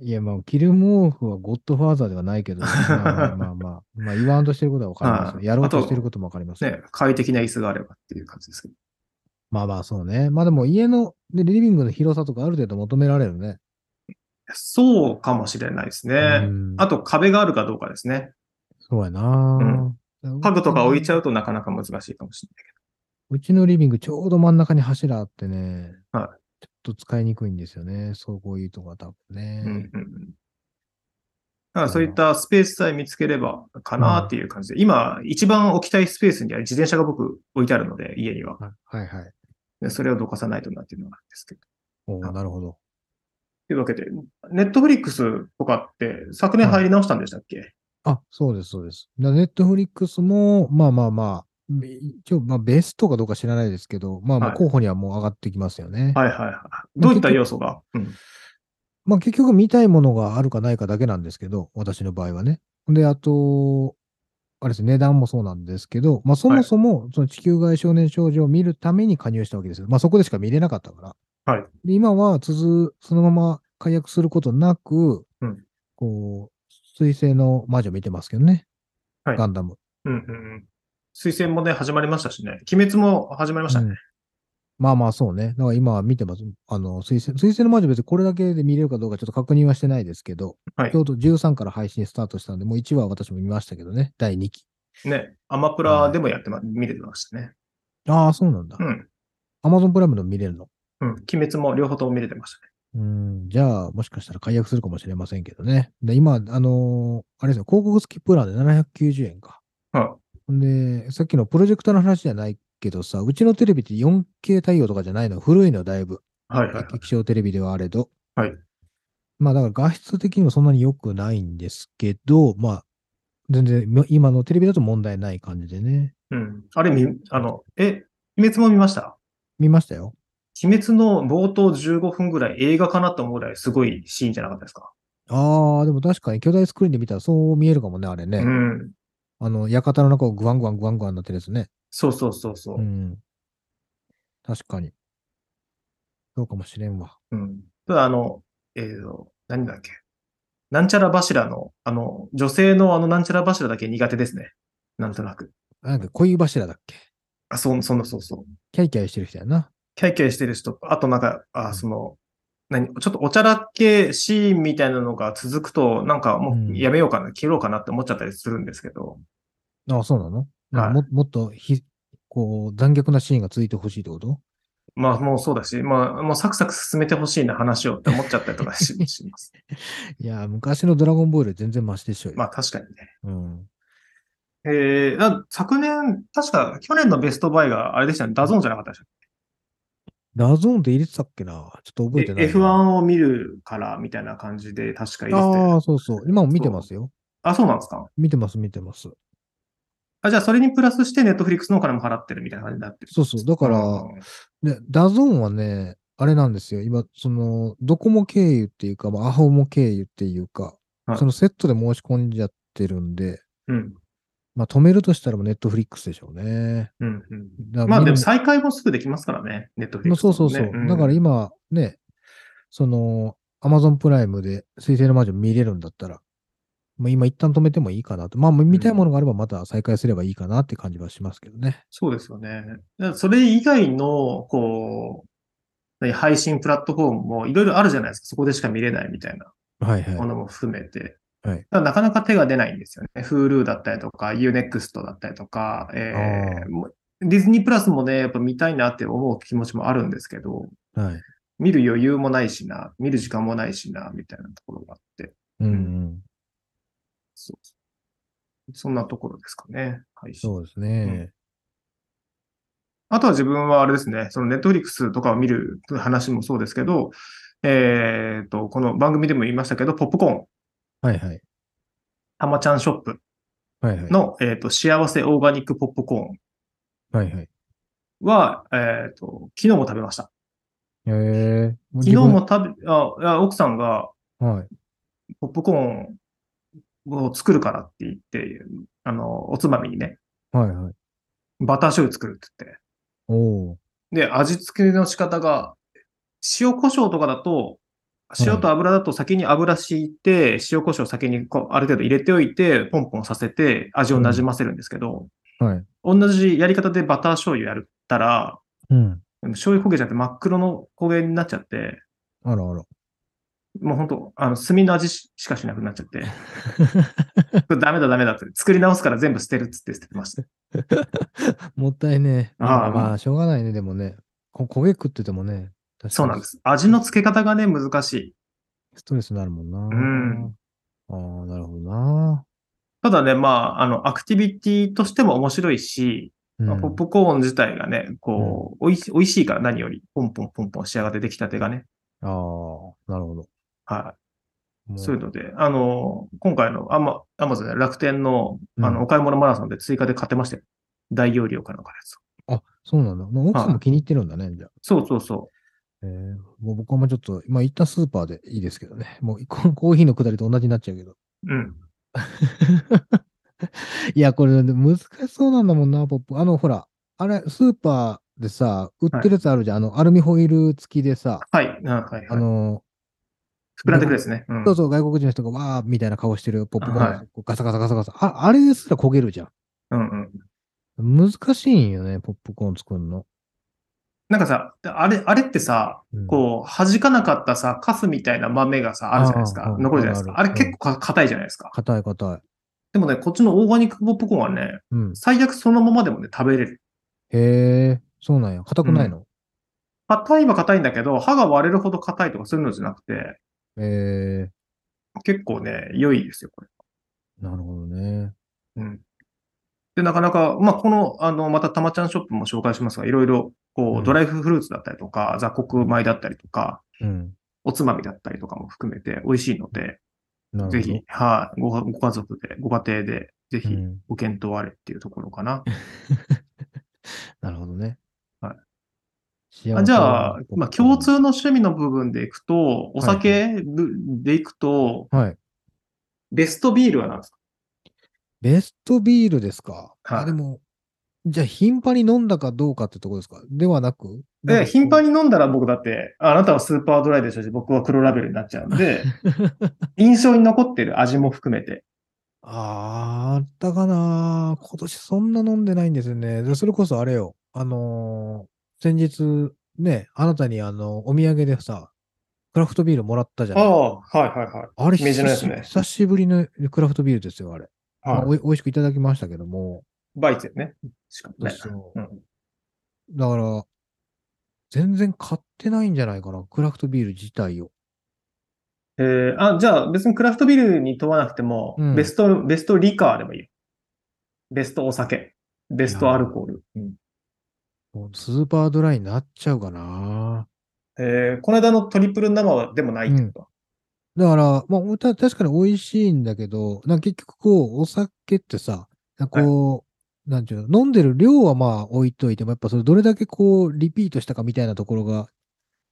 いや、まあ、キルモーフはゴッドファーザーではないけど、*laughs* まあまあまあまあ、まあ、言わんとしてることはわかりますやろうとしてることもわかりますよ。ね、快適な椅子があればっていう感じですけど。まあまあ、そうね。まあでも、家の、でリビングの広さとかある程度求められるね。そうかもしれないですね。うんあと、壁があるかどうかですね。そうやな、家具とか置いちゃううとなかなか難しいかもしれないけうちのリビングちょうど真ん中に柱あってね、はちょっと使いにくいんですよね。そうこういうとこは多分ね。ど。うんうんうん。だからそういったスペースさえ見つければかなっていう感じで、今一番置きたいスペースには自転車が僕置いてあるので、家には。はいはいはい。でそれをどかさないとなっていうのがあるんですけど。おーなるほど。というわけで、ネットフリックスとかって昨年入り直したんでしたっけ、あ、そうです、そうです。ネットフリックスも、まあまあまあ、一応、まあ、ベストかどうか知らないですけど、まあまあ、はい候補にはもう上がってきますよね。はいはいはい。どういった要素が、うん、まあ結局見たいものがあるかないかだけなんですけど、私の場合はね。で、あと、あれですね、値段もそうなんですけど、まあそもそも、その地球外少年少女を見るために加入したわけですよ。まあそこでしか見れなかったから。はい。で今は、続、そのまま解約することなく、うんこう、水星の魔女見てますけどね。はいガンダム。うんうんうん。推薦もね、始まりましたしね。鬼滅も始まりましたね。うんまあまあそうね。だから今は見てます。あの、水星、水星の魔女別にこれだけで見れるかどうかちょっと確認はしてないですけど、はいちょうど13から配信スタートしたんで、もう1話は私も見ましたけどね。第2期。ね。アマプラでもやってま、見れてましたね。ああ、そうなんだう。ん。アマゾンプライムでも見れるの？うん。鬼滅も両方とも見れてましたね。うん、じゃあ、もしかしたら解約するかもしれませんけどね。で今、あのーあれですよ、広告付きプランで790円か。はで、さっきのプロジェクターの話じゃないけどさ、うちのテレビって 4K 対応とかじゃないの？古いの、だいぶ。い。はいはいはい。液晶テレビではあれど。はい。まあだから画質的にもそんなに良くないんですけど、まあ、全然今今のテレビだと問題ない感じでね。うん。あれ、み、あの、え、鬼滅も見ました？見ましたよ。鬼滅の冒頭15分ぐらい映画かなと思うぐらいすごいシーンじゃなかったですか？ああ、でも確かに巨大スクリーンで見たらそう見えるかもね、あれね。うん。あの、館の中をグワングワングワングワンなってるやつね。そうそうそうそう。う。ん。確かに。そうかもしれんわ。うん。ただ、あの、えーと、何だっけ。なんちゃら柱の、あの、女性のあのなんちゃら柱だけ苦手ですね。なんとなく。なんか恋柱だっけあ、そう、そんな、そうそう。キャイキャイしてる人やな。キャイキャイしてる人、あとなんか、あ、その、何、ちょっとおちゃらっけシーンみたいなのが続くと、なんかもうやめようかな、切ろうかなって思っちゃったりするんですけど。ああ、そうなの、はいももっとひ、こう、残虐なシーンが続いてほしいってこと？まあもうそうだし、まあもうサクサク進めてほしいな話をって思っちゃったりとかし *laughs* します。いや、昔のドラゴンボール全然マシでしょうよ。まあ確かにね。うん。えー、だ昨年、確か去年のベストバイがあれでしたね、ダゾーンじゃなかったでしたっダゾーンで入れてたっけな？ちょっと覚えてないけな。F1 を見るからみたいな感じで確か入れてああ、そうそう。今も見てますよ。あ、そうなんですか？見てます、見てます。あ、じゃあそれにプラスしてネットフリックスのお金も払ってるみたいな感じになってる。そうそうだからうんで、ダゾーンはね、あれなんですよ。今、その、ドコモ経由っていうか、まあ、アハモ経由っていうか、はいそのセットで申し込んじゃってるんで、うん。まあ、止めるとしたらネットフリックスでしょうね。うん。うん。まあでも再開もすぐできますからね、ネットフリッまあクス、そうそうそう。だから今、ね、その、アマゾンプライムで水星の魔女見れるんだったら、まあ、今一旦止めてもいいかなと。まあ、見たいものがあればまた再開すればいいかなって感じはしますけどね。そうですよね。それ以外の、こう、何配信プラットフォームもいろいろあるじゃないですか。そこでしか見れないみたいなはいはい。ものも含めて。はいだからなかなか手が出ないんですよね。Hulu だったりとか、Unext だったりとか、えあーディズニープラスもね、やっぱ見たいなって思う気持ちもあるんですけど、はい。見る余裕もないしな、見る時間もないしな、みたいなところがあって。うんうん。そうそんなところですかね。配信。そうですね。あとは自分はあれですね、そのネットフリックスとかを見る話もそうですけど、えっ、と、この番組でも言いましたけど、ポップコーン、はいはい。たまちゃんショップはいはい。の、えっ、と、幸せオーガニックポップコーンはいはい。は、えっ、と、昨日も食べました。へえ。昨日も食べ、あ、奥さんがはい。ポップコーンを作るからって言って、あの、おつまみにね、はいはい。バター醤油作るって言って。おー。で、味付けの仕方が、塩コショウとかだと、塩と油だと先に油敷いて、塩コショウ先にこうある程度入れておいて、ポンポンさせて味をなじませるんですけど、はい。同じやり方でバター醤油やったら、うん。醤油焦げちゃって真っ黒の焦げになっちゃって、あらあら。もう本当あの、炭の味ししかしなくなっちゃって、ダメだダメだって、作り直すから全部捨てるっつって捨ててました。*laughs* もったいねえ。ああまあまあ、しょうがないね、でもね。こ焦げ食っててもね。そうなんで。す。味の付け方がね、難しい。ストレスになるもんな。んああ、なるほどな。ただね、まあ、あの、アクティビティとしても面白いし、うんまあポップコーン自体がね、こう、おいし、美味しいから何より、ポンポンポンポン仕上がって出来たてがね。ああ、なるほど。はい。もそういうので、あの、今回のアマ、アマゾンで楽天の、うんあの、お買い物マラソンで追加で買ってましたよ。大容量かなんかのやつ。あ、そうなんだ。もう奥さんも気に入ってるんだね、じゃあ。そうそうそえーもう僕はもうちょっと、まあ、行ったスーパーでいいですけどね。もうコ *laughs* コーヒーのくだりと同じになっちゃうけど。う。うん。*laughs* いや、これ難しそうなんだもんな、ポップ。あの、ほら、あれ、スーパーでさ、売ってるやつあるじゃん。あの、アルミホイル付きでさ、はい。あはい、はい。あの、膨らんでくるですね。うん。そうそう、外国人の人がわーみたいな顔してるポップコーン、はいガサガサガサガサ。ああれですら焦げるじゃん。うんうん。難しいんよね、ポップコーン作るの。なんかさ、あれ、あれってさ、うんこう、弾かなかったさ、カスみたいな豆がさ、あるじゃないですか。残るじゃないですか。あれ結構か硬いじゃないですか。硬い硬い。でもね、こっちのオーガニックポップコーンはね、うん。最悪そのままでもね、食べれる。へえ、そうなんや。硬くないの、硬いは硬いんだけど、歯が割れるほど硬いとかそういうのじゃなくて、へえ結構ね、良いですよ、これ。なるほどね。うん。で、なかなか、まあ、この、あの、またたまちゃんショップも紹介しますが、いろいろ、こうドライフルーツだったりとか、雑穀米だったりとか、うん。おつまみだったりとかも含めて美味しいので。ぜひ、はい、ごご家族で、ご家庭で、ぜひうんご検討あれっていうところかな。*laughs* なるほどね。はいあじゃあな、まあ、共。通の趣味の部分でいくと、お酒でいくと、はい。ベストビールは何ですか？ベストビールですか？はいあ、でも、じゃあ頻繁に飲んだかどうかってとこですか？ではなくえ、頻繁に。に飲んだら僕だって、あなたはスーパードライでしょうし、僕は黒ラベルになっちゃうんで、*laughs* 印象に残ってる味も含めて。あーあったかな今年そんな飲んでないんですよね。でそれこそあれよ。あのー先日、ね、あなたにあの、お土産でさ、クラフトビールもらったじゃないああ、はいはいはい。あれ久しぶりのクラフトビールですよ、あれ。まあはおい美味しくいただきましたけども。い。バイツよね。しかもね。だから、全然買ってないんじゃないかな、クラフトビール自体を。えー、あ、じゃあ別にクラフトビールに問わなくても、うんベスト、ベストリカーでもいいよ。ベストお酒。ベストアルコール。うんもうスーパードライになっちゃうかな。えー、この間のトリプル生でもないってこと、だから、まあ、た確かに美味しいんだけど、なんか結局こう、お酒ってさ、こう、なんていうの、飲んでる量はまあ置いといても、やっぱそれどれだけこう、リピートしたかみたいなところが、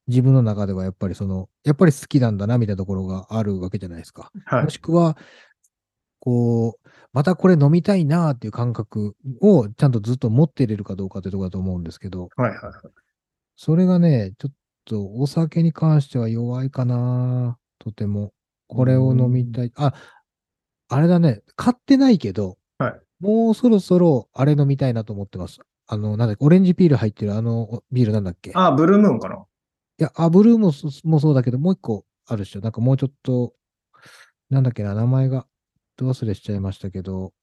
自分の中ではやっぱりその、やっぱり好きなんだなみたいなところがあるわけじゃないですか。はいも。しくは、こう、またこれ飲みたいなっていう感覚をちゃんとずっと持っていれるかどうかってところだと思うんですけど、はいはいはい。それがね、ちょっとお酒に関しては弱いかなとても。これを飲みたい。あ、あれだね。買ってないけど、はいもうそろそろあれ飲みたいなと思ってます。あの、なんだっけ、オレンジピール入ってるあのビールなんだっけ？いあ、ブルームーンかなや、あ、ブルーもそもそうだけど、もう一個あるでしょ。なんかもうちょっと、なんだっけな、名前が、ど忘れしちゃいましたけど、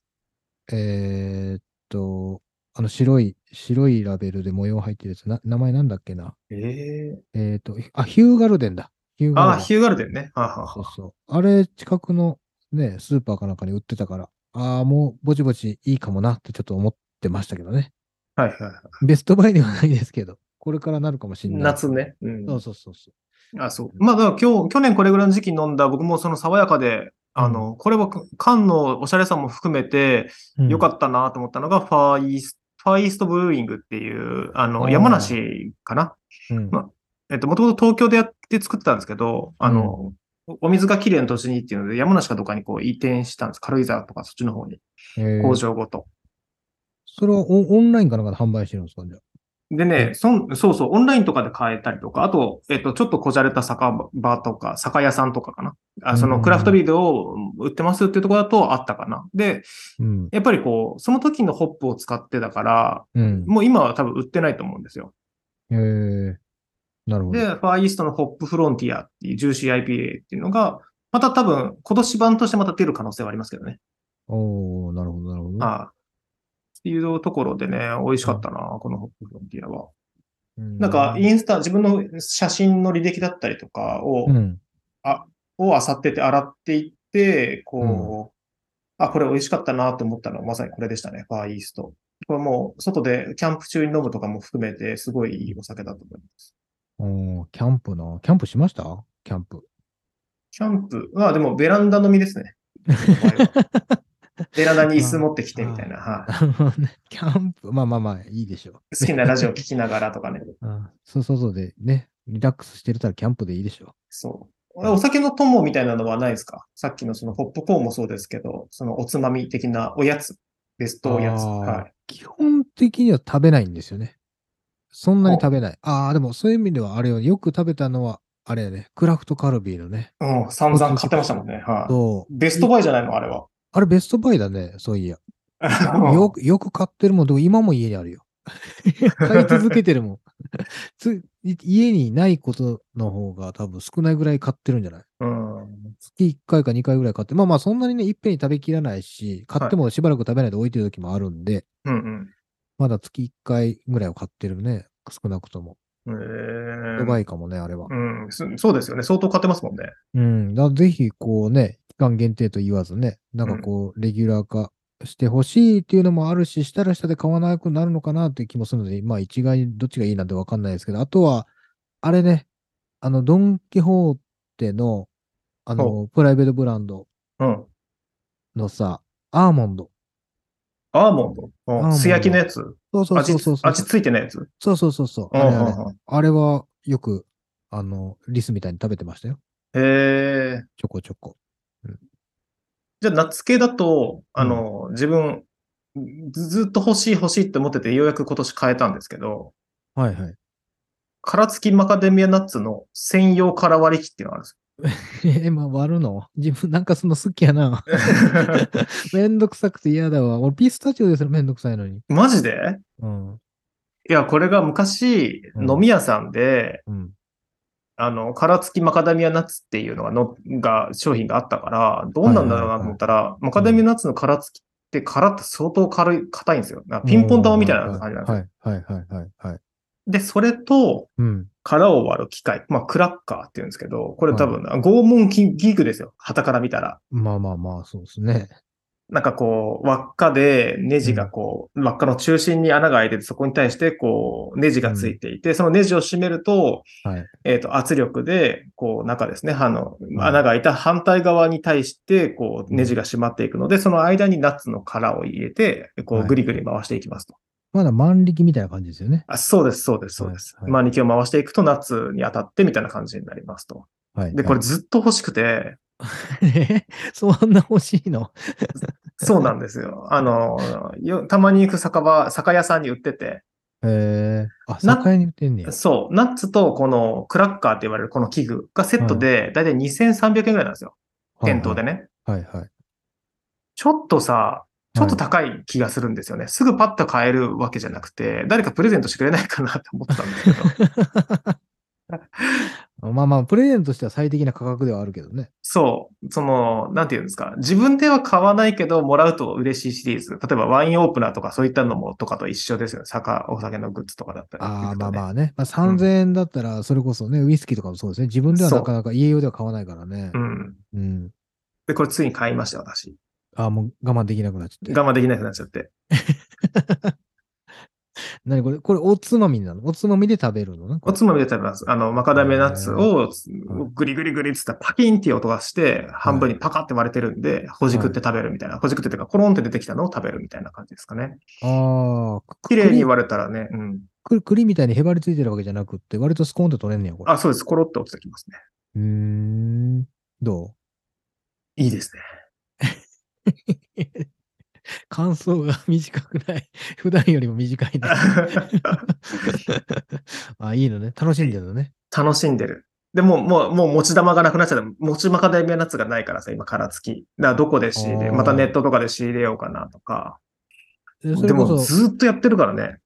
えーっと、あの白い、白いラベルで模様入ってるやつ、な名前なんだっけな？えええっ、と、あ、ヒューガルデンだ。ヒューガルデン。あ、ヒューガルデンね。はははそうそう。あれ、近くのね、スーパーかなんかに売ってたから、ああ、もうぼちぼちいいかもなってちょっと思ってましたけどね。はいはいはベストバイではないですけど、これからなるかもしい。れない。夏。ね。うん。そうそうそうそあ、そう。まあ、だから今日、去年これぐらいの時期に飲んだ僕もその爽やかで、あの、これは缶のおしゃれさも含めてう。良かっったなと思ったのが、ファーイースト、ファーイーストブルーイングっていう、あの、山梨かな。た。うん。まえっと、もともと東京でやって作ってたんですけど、あの、お水がきれいな土地にっていうので、山梨かどっかにこう移転したんです。軽井沢とかそっちの方に、えー工場ごと。それはオオンラインかなんかで販売してるんですか？じゃあ。でね、そん、そうそう、オンラインとかで買えたりとか、あと、えっと、ちょっとこじゃれた酒場とか、酒屋さんとかかな。あそうんのクラフトビールを売ってますっていうところだとあったかな。で、うん。やっぱりこう、その時のホップを使ってたから、うん。もう今は多分売ってないと思うんですよ。えー、なるほど。で、ファーイーストのホップフロンティアっていうジューシー IPA っていうのが、また多分今年版としてまた出る可能性はありますけどね。おー、なるほど、なるほど。ああ。っていうところでね、美味しかったな、このホップフロンティアは。なんか、インスタ、自分の写真の履歴だったりとかを、うん。を漁ってて、洗っていって、こう、あ、これ美味しかったなと思ったのはまさにこれでしたね、ファーイースト。これもう、外でキャンプ中に飲むとかも含めて、すごいいいお酒だと思います。おーキャンプな。キャンプしました？キャンプ。キャンプは、でもベランダ飲みですね。*laughs* ベランダに椅子持ってきてみたいな。はい。キャンプ、まあまあまあ、いいでしょう。好きなラジオ聞きながらとかね。あそうそうそうでね、リラックスしてるたらキャンプでいいでしょそう。お酒の友みたいなのはないですか？さっきのそのポップコーンもそうですけど、そのおつまみ的なおやつ、ベスう。トおやつ。あーはい。基本的には食べないんですよね。そんなに食べない。ああ、でもそういう意味ではあれよ、よく食べたのは、あれやね、クラフトカルビーのね。うん、散々買ってましたもんね。はい。そう。ベストバイじゃないの？あれは。あれベストバイだね、そういや。*laughs* よく、よく買ってるもん、でも今も家にあるよ。*laughs* 買い続けてるもん。*laughs* 家にないことの方が多分少ないぐらい買ってるんじゃない？うん。月1回か2回ぐらい買って、まあまあそんなにね、いっぺんに食べきらないし、買ってもしばらく食べないで置いてる時もあるんで、うんまだ月1回ぐらいは買ってるね。少なくとも。うん。えやばいかもね、あれは。うん、そそうですよね。相当買ってますもんね。うん。だぜひ、こうね、期間限定と言わずね、なんかこう、レギュラー化してほしいっていうのもあるし、したらしたで買わなくなるのかなっていう気もするので、まあ一概にどっちがいいなんてわかんないですけど、あとは、あれね、あの、ドン・キホーテの、あの、プライベートブランドうん。のさ、アーモンド。アーモンド？うん素焼きのやつ？そうそう味そうそうそう。味ついてないやつ？そうそうそうそう。うんあれあれうんうんあれはよく、あの、リスみたいに食べてましたよ。へえ。ちょこちょこ。じゃあ、夏系だと、あの、自分、ずずっと欲しい欲しいって思ってて、ようやく今年変えたんですけど、はいはい。殻付きマカデミアナッツの専用殻割り器っていうのがあるんです *laughs* え、まあ割るの？自分なんかその好きやな。よ。*laughs* *laughs* めんどくさくて嫌だわ。俺ピスタチオですらめんどくさいのに。マジで？うん。いや、これが昔、うん飲み屋さんで、うん。あの、殻付きマカダミアナッツっていうのがの、が、商品があったから、どうなんだろうなと思ったら、マカダミアナッツの殻付きって殻って相当軽い、硬いんですよ。ピンポン玉みたいな感じなんですよ。はい、はい、はい、はい、はい。で、それと、うん。殻を割る機械、まあ、クラッカーって言うんですけど、これ多分、拷問器具ですよ。旗から見たら。まあまあまあ、そうですね。なんかこう、輪っかでネジがこう、輪っかの中心に穴が開いてて、そこに対してこう、ネジがついていて、そのネジを締めると、はい。えっ、と、圧力で、こう、中ですね、あの、ん穴が開いた反対側に対して、こう、うんネジが締まっていくので、その間にナッツの殻を入れて、こう、はいぐりぐり回していきますと。まだ万力みたいな感じですよね。あそうです、そうです、そうです。はいはいマニキを回していくと、ナッツに当たってみたいな感じになりますと。はい。で、これはいずっと欲しくて、え *laughs* そんな欲しいの？そうなんですよ。あの、よたまに行く酒場、酒屋さんに売ってて、えー、あ、な酒屋に売ってんねや。そう、ナッツとこのクラッカーって言われるこの器具がセットで、だいたい2300円ぐらいなんですよ。店頭でね。はいはい。ちょっとさ、ちょっと高い気がするんですよね。すぐパッと買えるわけじゃなくて、誰かプレゼントしてくれないかなって思ってたんですけど。*laughs* まあまあ、プレゼントとしては最適な価格ではあるけどね。そう、その、なんていうんですか。自分では買わないけど、もらうと嬉しいシリーズ。例えばワインオープナーとかそういったのもとかと一緒ですよね。酒、お酒のグッズとかだったり、ああ、まああ。まあね。まあ、3000円だったら、それこそね、ウイスキーとかもそうですね。自分ではなかなか家用では買わないからねう。ん。うん。で、これついに買いました、私。ああ、もう我慢できなくなっちゃって。我慢できなくなっちゃって。*laughs* 何これ？これおつまみなの？おつまみで食べるの？おつまみで食べます。あの、マカダミアナッツをはいグリグリグリって言ったらパキンっていう音がして、半分にパカって割れてるんで、ほじくって食べるみたいな。ほじくってっていうか、コロンって出てきたのを食べるみたいな感じですかね。ああ、く綺麗に栗割れたらね、うん。栗栗みたいにへばりついてるわけじゃなくって、割とスコーンと取れんねや、これ。あ、そうです。コロって落ちてきますね。うーん。どいいですね。う *laughs* 感想が短くない。*laughs* 普段よりも短いね。*laughs* あ、いいのね。楽しんでるのね。楽しんでる。でも、もう、もう持ち玉がなくなっちゃった。持ちマカダミアナッツがないからさ、今、殻付き。だからどこで仕入れ、またネットとかで仕入れようかなとか。でも、ずーっとやってるからね。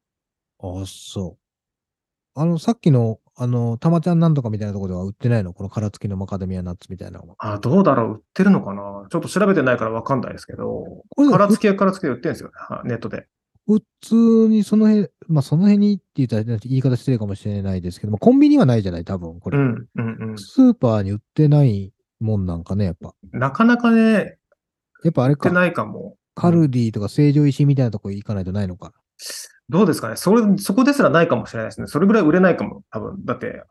あ、そう。あの、さっきの、あの、たまちゃんなんとかみたいなところでは売ってないの？この殻付きのマカダミアナッツみたいなのは。あ、どうだろう？売ってるのかな？ちょっと調べてないからわかんないですけど。殻付きは殻付きで売ってるんですよね。はネットで。普通にその辺、まあその辺にって言ったら言い方失礼かもしれないですけども、コンビニはないじゃない、多分、これ。うん、うん、うん。スーパーに売ってないもんなんかね、やっぱ。なかなかね、やっぱあれか、売ってないかも。カルディとか成城石井みたいなとこ行かないとないのか。どうですかね？それ、そこですらないかもしれないですね。それぐらい売れないかも。多分。だって、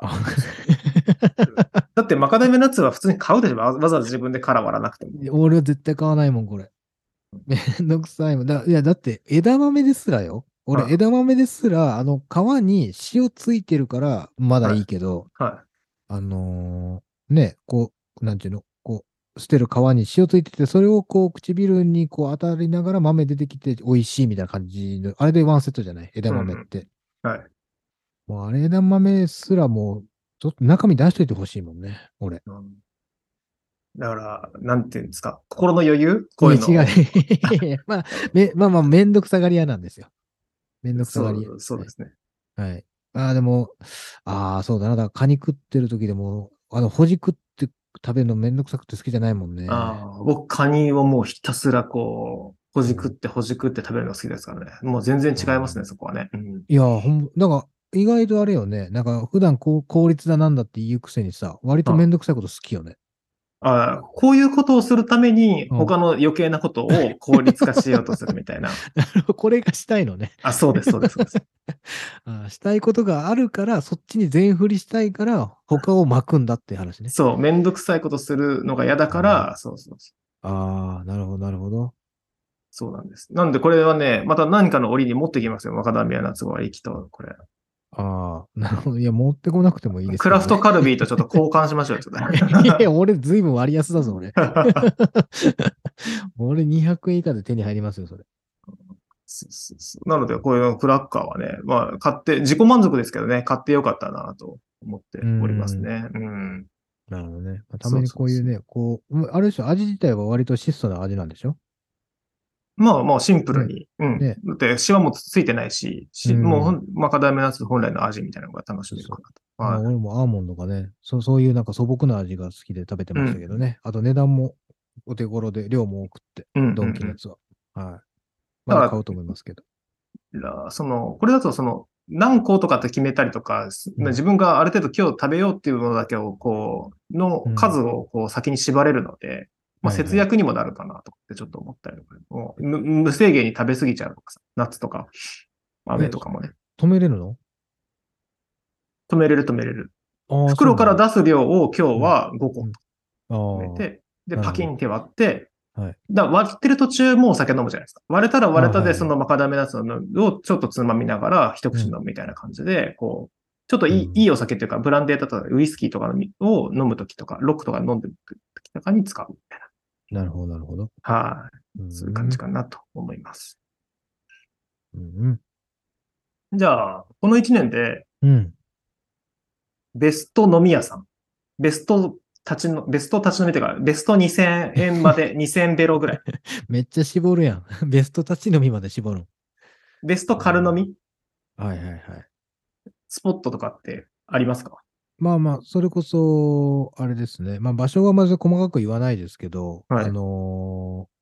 だってマカダミアナッツは普通に買うでしょわわざわざ自分で殻割らなくても。俺は絶対買わないもん、これ。めんどくさいもん。だいや、だって枝豆ですらよ。俺、はい枝豆ですら、あの、皮に塩ついてるから、まだいいけど、はあのーね、こう、なんていうの、捨てる皮に塩ついてて、それをこう、唇にこう当たりながら豆出てきて美味しいみたいな感じの、あれでワンセットじゃない？枝豆って。い。はい。もうあれ枝豆すらもう、ちょっと中身出しといてほしいもんね、俺。うんだから、なんていうんですか？心の余裕？こういうの違う。まあ、め、まあまあ、めんどくさがり屋なんですよ。めんどくさがり屋。そうですね。はい。ああ、でも、ああ、そうだな。だから、カニ食ってる時でも、あの、ほじくって食べるのめんどくさくて好きじゃないもんね。ああ、僕、カニをもうひたすらこう、ほじくってほじくって食べるのが好きですからね。もう全然違いますね、そこはね。うんいや、ほん、なんか、意外とあれよね。なんか、普段こう、効率だなんだって言うくせにさ、割とめんどくさいこと好きよね。ああこういうことをするために、うん他の余計なことを効率化しようとするみたいな。*laughs* これがしたいのね。あ、そうです、そうです、そうです。*laughs* あーしたいことがあるから、そっちに全振りしたいから、他を巻くんだって話ね。そう、めんどくさいことするのが嫌だから、そうそうそう。ああ、なるほど、なるほど。そうなんです。なんでこれはね、また何かの折に持ってきますよ。マカダミアナッツ割りきと、これ。ああ、なるほど。いや、持ってこなくてもいいですねクラフトカルビーとちょっと交換しましょうよ、ちょっと *laughs* いや、俺ずいぶん割安だぞ、俺。*laughs* 俺200円以下で手に入りますよ、それ。なので、こういうクラッカーはね、まあ、買って、自己満足ですけどね、買ってよかったなと思っておりますね。うん。なるほどね。まあたまにこういうね、こう、うんあれでしょ、味自体は割と質素な味なんでしょ？まあまあシンプルに。うん。ねだって、シワもついてないし、しうんもうマカダミアナッツ本来の味みたいなのが楽しめるかなと。まあはい。俺もアーモンドがね、そうそういうなんか素朴な味が好きで食べてましたけどね。あと値段もお手頃で量も多くって、うんうんうんドンキのやつは。はい。だからまだ買うと思いますけど。らその、これだとその、何個とかって決めたりとか、すうん自分がある程度今日食べようっていうものだけを、こう、のうん数をこう先に縛れるので、まあはいはい。節約にもなるかなとかってちょっと思ったりとか、もう無無制限に食べ過ぎちゃうとかさ、ナッツとか、飴とかもね、止めれるの？止めれる止めれる。袋からだ。出す量を今日は5個。止めて、で、なるほど。パキンって割って、はい。だ割ってる途中もお酒飲むじゃないですか。割れたら割れたでそのマカダミアナッツをちょっとつまみながら一口飲むみたいな感じで、こう、ちょっといい,、うんいいお酒っていうか、ブランデーだとかウイスキーとかを飲むときとか、ロックとか飲んでるときとかに使うみたいなるほど、なるほど。な。はい。うんそういう感じかなと思います。うん。じゃあ、この1年でうん。ベスト飲み屋さん。ベスト立ちの、ベスト立ち飲みっていうか、ベスト2000円まで、2000ベロぐらい。*laughs* めっちゃ絞るやん。*laughs* ベスト立ち飲みまで絞るん。ベスト軽飲み？はいはいはい。スポットとかってありますか？まあまあ、それこそ、あれですね。まあ場所はまず細かく言わないですけど、はいあのー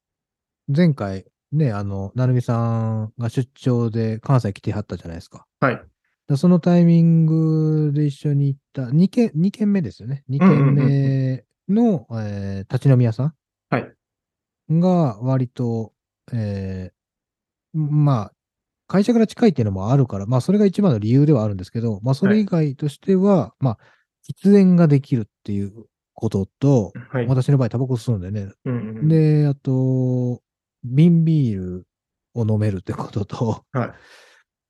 前回、ね、あの、なるみさんが出張で関西来てはったじゃないですか。はい。だそのタイミングで一緒に行った2軒、二軒目ですよね。2軒目の、えー立ち飲み屋さんはいが割と、えーまあ、会社から近いっていうのもあるから、まあ、それが一番の理由ではあるんですけど、まあ、それ以外としては、まあ、喫煙ができるっていうことと、はい。私の場合、タバコ吸うんでね。うんうんうん、で、あと、瓶ビールを飲めるってことと、はい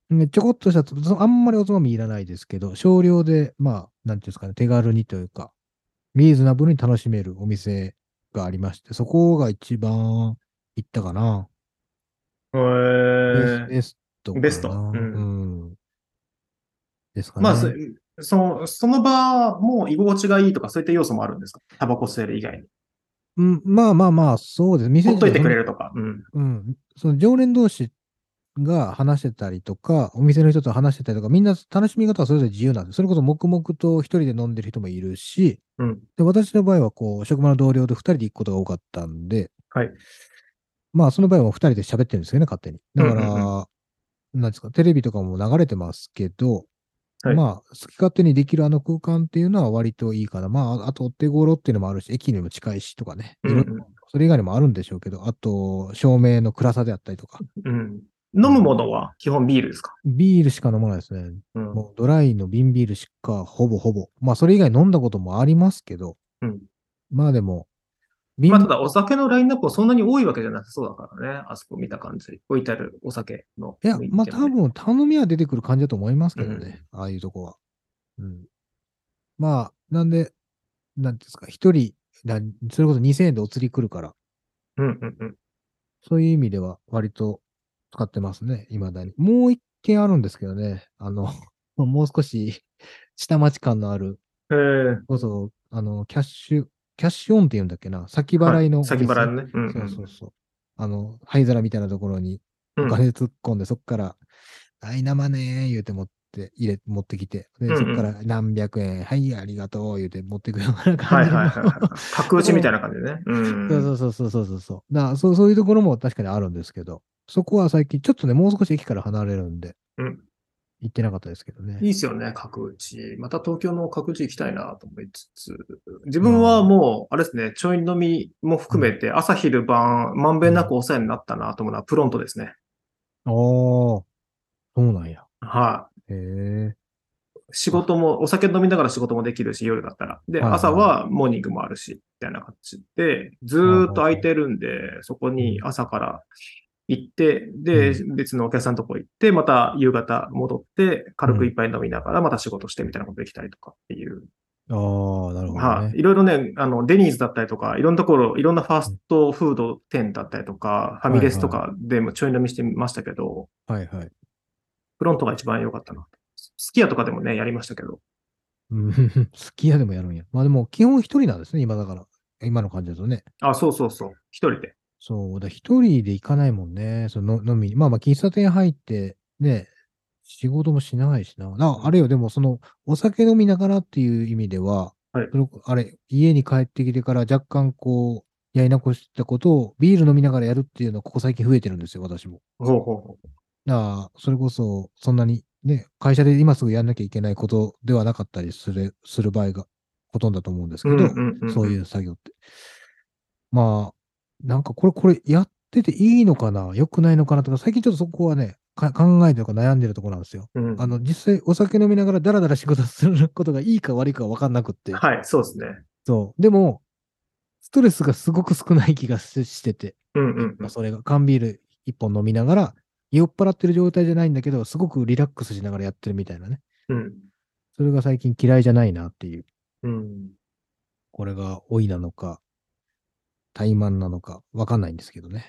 ねちょこっとしたあんまりおつまみいらないですけど、少量で、まあ、なんていうんですかね、手軽にというか、リーズナブルに楽しめるお店がありまして、そこが一番行ったかな。へーベスト。ベストううんん。ですかね。まあ、そその、その場も居心地がいいとか、そういった要素もあるんですか？タバコ吸える以外に。うん、まあまあまあ、そうです。店ほっといてくれる。るとか。うん。うん。その常連同士が話してたりとか、お店の人と話してたりとか、みんな楽しみ方はそれぞれ自由なんで、それこそ黙々と一人で飲んでる人もいるし、うん。で私の場合はこう、職場の同僚で二人で行くことが多かったんで、はい。まあその場合は二人で喋ってるんですよね、勝手に。だから、うんうんなんですか、テレビとかも流れてますけど、はいまあ、好き勝手にできるあの空間っていうのは割といいかな。まあ、あとお手頃っていうのもあるし、駅にも近いしとかね。うんうんそれ以外にもあるんでしょうけど、あと、照明の暗さであったりとか。うん。飲むものは基本ビールですか？ビールしか飲まないですね。うん。もうドライの瓶ビールしかほぼほぼ。まあ、それ以外飲んだこともありますけど、うんまあでも、瓶まあ、ただお酒のラインナップもそんなに多いわけじゃなさそうだからね。あそこ見た感じ。置いてあるお酒の。いや、まあ多分頼みは出てくる感じだと思いますけどね。ああいうとこは。うん。まあ、なんで、なんですか、一人、なそれこそ2000円でお釣り来るから、うんうんうん。そういう意味では割と使ってますね、未だに。もう一軒あるんですけどね、あの、*laughs* もう少し下町感のある、えーそうそう、あの、キャッシュ、キャッシュオンって言うんだっけな、先払いのお店、先払いのね。うんうんそうそうそう。あの、灰皿みたいなところにうんお金突っ込んで、そっから、はい、生ねー言うて持って、入れ、持ってきて、で、うんうんそっから何百円、はい、ありがとう言うて持ってくようなは感じはいはいはい。*laughs* 角打ちみたいな感じでね。うん。そうそうそうそうそうそう。だそうそういうところも確かにあるんですけど、そこは最近、ちょっとね、もう少し駅から離れるんで、うん行ってなかったですけどね。いいですよね、角打ち。また東京の角打ち行きたいなと思いつつ。自分はもう、あれですね、ちょい飲みも含めて、朝昼晩、まんべんなくお世話になったなと思うのは、プロントですね。ああ、そうなんや。はへえ。い。仕事も、お酒飲みながら仕事もできるし、夜だったら。で、はいはい朝はモーニングもあるし、みたいな感じで、ずーっと空いてるんで、そこに朝から行って、で、別のお客さんのとこ行って、また夕方戻って、軽く一杯飲みながらまた仕事してみたいなことできたりとかっていう。ああ、なるほどはい。ね。いろいろね、あの、デニーズだったりとか、いろんなところ、いろんなファーストフード店だったりとか、ファミレスとかでもちょい飲みしてみましたけど、はいはい。フロントが一番良かったな。スキヤとかでもね、やりましたけど。うん *laughs* 好きやでもやるんや。まあでも、基本一人なんですね、今だから。今の感じだとね。あ、そうそうそう。一人で。そう、だ一人で行かないもんね。その飲みに。まあまあ、喫茶店入って、ね、仕事もしないしな。なあれよ、でもその、お酒飲みながらっていう意味では、はいあれ、家に帰ってきてから若干こう、やり残したことをビール飲みながらやるっていうのは、ここ最近増えてるんですよ、私も。ほうほうほだから、それこそ、そんなにね、会社で今すぐやんなきゃいけないことではなかったりする、する場合がほとんどだと思うんですけう。ど、そういう作業って。まあ、なんかこれ、これやってていいのかな？良くないのかなとか、最近ちょっとそこはね、か考えてるか悩んでるところなんですよ。うん。あの、実際お酒飲みながらダラダラ仕事することがいいか悪いか分かんなくって。はい、そうですね。そう。でも、ストレスがすごく少ない気がししてて、うんうんうんまあ、。それが缶ビール一本飲みながら、酔っ払ってる状態じゃないんだけど、すごくリラックスしながらやってるみたいなね。うん。それが最近嫌いじゃないなっていう。うん。これが老いなのか、怠慢なのか、わかんないんですけどね。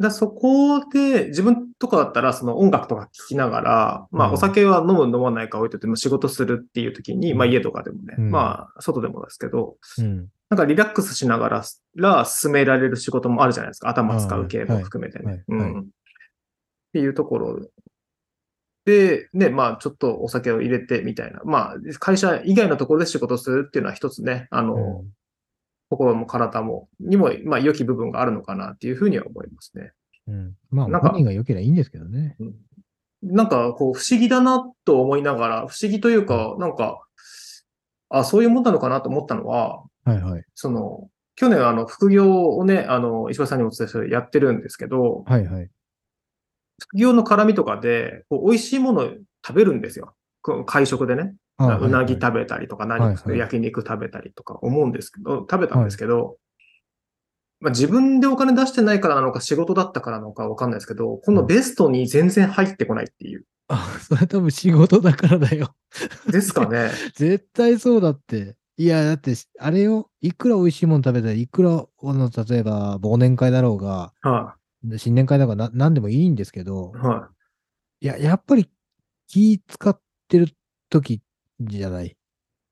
だそこで、自分とかだったら、その音楽とか聴きながら、まあ、うんお酒は飲む飲まないか置いといても仕事するっていう時に、うんまあ、家とかでもね、うんまあ、外でもですけど、うん。なんかリラックスしながら、ら進められる仕事もあるじゃないですか。頭使う系も含めてね。っていうところで、ね、まあ、ちょっとお酒を入れてみたいな。まあ、会社以外のところで仕事するっていうのは一つね、あの、うん心も体も、にも、まあ、良き部分があるのかなっていうふうには思いますね。うん。まあ、なんか本人が良ければいいんですけどね。なんか、こう、不思議だなと思いながら、不思議というか、なんか、あ、そういうもんなのかなと思ったのは、はいはい。その、去年、あの、副業をね、あの、石橋さんにもお伝えしてやってるんですけど、はいはい。副業の絡みとかで、こう美味しいものを食べるんですよ。会食でね。あうなぎべ食べたりとか、何、はいはい焼肉食べたりとか思うんですけど、食べたんですけど、まあ、自分でお金出してないからなのか仕事だったからなのかわかんないですけど、このベストに全然入ってこないっていう。あ、それ多分仕事だからだよ。ですかね。*laughs* 絶対そうだって。いや、だって、あれよ、いくら美味しいもの食べたり、いくら、あの、例えば、忘年会だろうが、は新年会だろうがな、なんでもいいんですけどい。、はいや、やっぱり気使ってる時じゃない。い。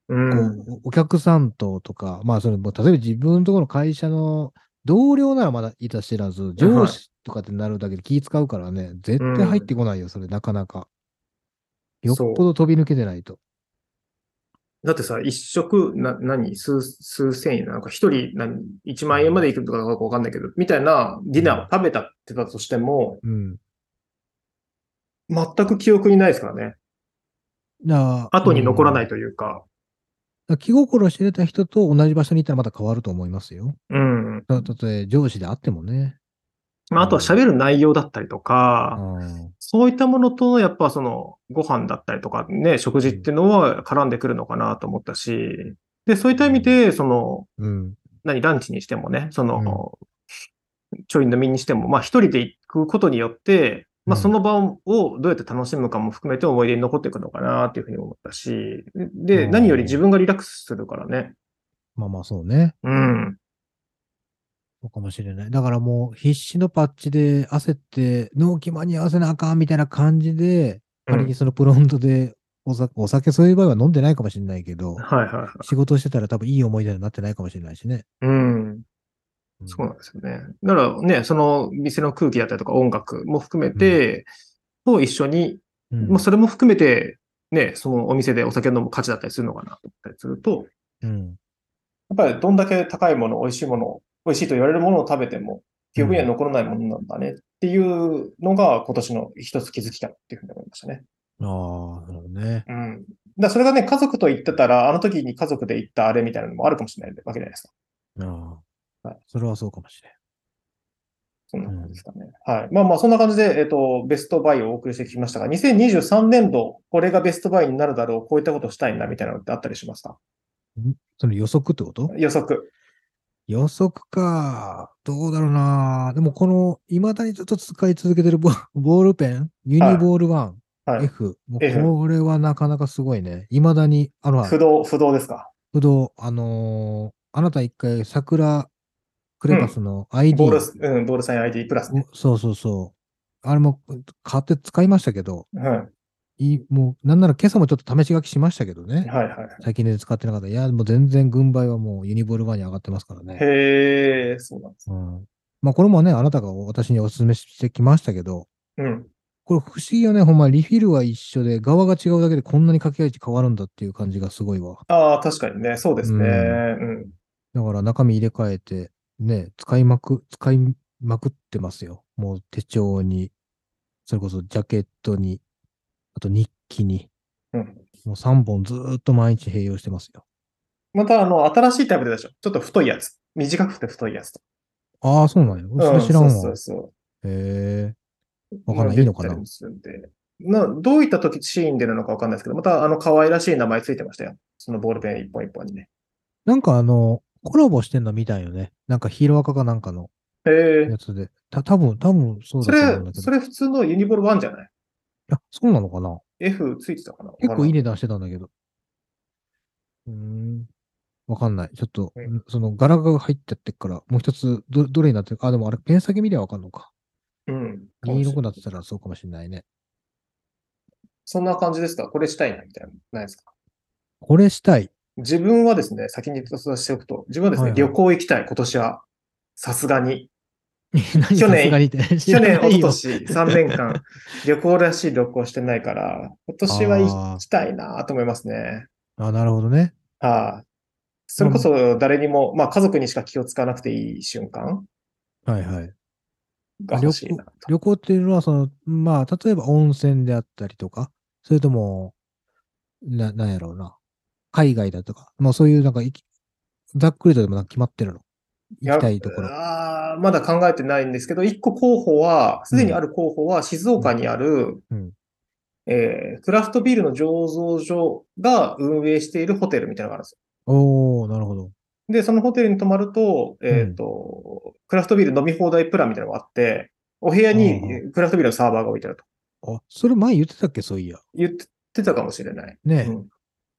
うん。こう、お客さんととか、まあ、それも、例えば自分のところの会社の同僚ならまだいた知らず、上司とかってなるだけで気使うからね、絶対入ってこないよ、それ、なかなか。よっぽど飛び抜けてないと。だってさ、一食、な、何、数、数千円、なんか一人、何、一万円までいくとかわかんないけど、みたいなディナーを食べたってたとしても、うん。全く記憶にないですからね。だ後に残らないと。というか。だ気心知れた人と同じ場所にいたらまた変わると思いますよ。うん。たとえ上司であってもね。まあ、あとは喋る内容だったりとか、うんそういったものと、やっぱその、ご飯だったりとかね、食事っていうのは絡んでくるのかなと思ったし、で、そういった意味で、その、うん。何、ランチにしてもね、その、ちょい飲みにしても、まあ一人で行くことによって、まあうんその場をどうやって楽しむかも含めて思い出に残っていくのかなっていうふうに思ったし、で、うん何より自分がリラックスするからね。まあまあそうね。うん。そうかもしれない。だからもう必死のパッチで焦って納期間に合わせなあかんみたいな感じで、うん仮にそのプロントでお酒、お酒そういう場合は飲んでないかもしれないけど、はいはいはい。仕事してたら多分いい思い出になってないかもしれないしね。うん。うんそうなんですよね。だからね、その店の空気だったりとか音楽も含めて、と一緒に、うんまあそれも含めて、ね、そのお店でお酒を飲む価値だったりするのかなと思ったりすると、うん。やっぱりどんだけ高いもの、美味しいもの、美味しいと言われるものを食べても、記憶には残らないものなんだねっていうのが今年の一つ気づきかなっていうふうに思いましたね。ああ、なるほどね。うん。だそれがね、家族と行ってたら、あの時に家族で行ったあれみたいなのもあるかもしれないわけじゃないですか。あはあ。それはそうかもしれん。そんな感じですかね。はい。まあまあ、そんな感じで、えっ、と、ベストバイをお送りしてきましたが、2023年度、これがベストバイになるだろう、こういったことをしたいな、みたいなのってあったりしますか？ん？その予測ってこと？予測。予測か。どうだろうな。でもこの、未だにずっと使い続けてるボボールペン、ユニボール1、はい。F？もうこれはなかなかすごいね。未だに、あの、不動、不動ですか？不動、あのーあなた一回、桜クレパスの ID、ボール、うん、ボールサイン ID プラスね。そうそうそう。あれも買って使いましたけど、はいいもう、なんなら今朝もちょっと試し書きしましたけどい。ね。はいはいはい。最近で使ってなかった。いや、もう全然軍配はもうユニボール1に上がってますからね。へえ、そうなんです。うん、まあこれもね、あなたが私にお勧めしてきましたけど、うん。これ不思議よね、ほんまリフィルは一緒で、側が違うだけでこんなに掛け合い値変わるんだっていう感じがすごいわ。ああ、確かにね、そうですね。ううん。だから中身入れ替えて、ね、使いまく、使いまくってますよ。もう手帳に、それこそジャケットに、あと日記に、うん。もう3本ずーっと毎日併用してますよ。また、あの、新しいタイプでしょ。ちょっと太いやつ。短くて太いやつと。ああ、そうなんや。うんそれ知らんわ。そうそうそう。へえ。わかんないいいのかな？などういった時、シーンでなのかわかんないですけど、また、あの、可愛らしい名前ついてましたよ。そのボールペン一本一本にね。なんかあの、コラボしてんの見たんよね。なんかヒーローアカかなんかのへえやつで。た、多分多分そうそれだと思うんだ、けど。それ普通のユニボール1じゃない？あ、そうなのかな ?F ついてたかな？結構いいね。値段してたんだけど。うーん。わかんない。ちょっと、うんその柄が入ってってっから、もう一つど、どれになってる？か。あ、でもあれ、ペン先見りゃわかんのか。うん。銀色になってたらそうかもしれないね。そんな感じですか？これしたいな、みたいな。ないですか？これしたい。自分はですね、先に言しておくと、自分はですね、はいはい旅行行きたい、今年は。さすがに。*laughs* 何去年去年、*laughs* 一昨らないよ年、3年間、旅行らしい旅行してないから、今年は行きたいなと思いますね。あ、なるほどね。はい。それこそ誰にも、まあ家族にしか気をつかなくていい瞬間はいはい。が欲しいなと。旅行っていうのは、その、まあ、例えば温泉であったりとか、それとも、な、なんやろうな。海外だとか、まあそういうなんかざっくりとでもなんか決まってるの？行きたいところ。あーまだ考えてないんですけど、一個候補は、すでにある候補は、静岡にある、うんえークラフトビールの醸造所が運営しているホテルみたいなのがあるんですよ。おー、なるほど。で、そのホテルに泊まると、えっ、と、クラフトビール飲み放題プランみたいなのがあって、お部屋うんにクラフトビールのサーバーが置いてあると。あ、それ前言ってたっけ？そういや。言ってたかもしれない。ねえ、うん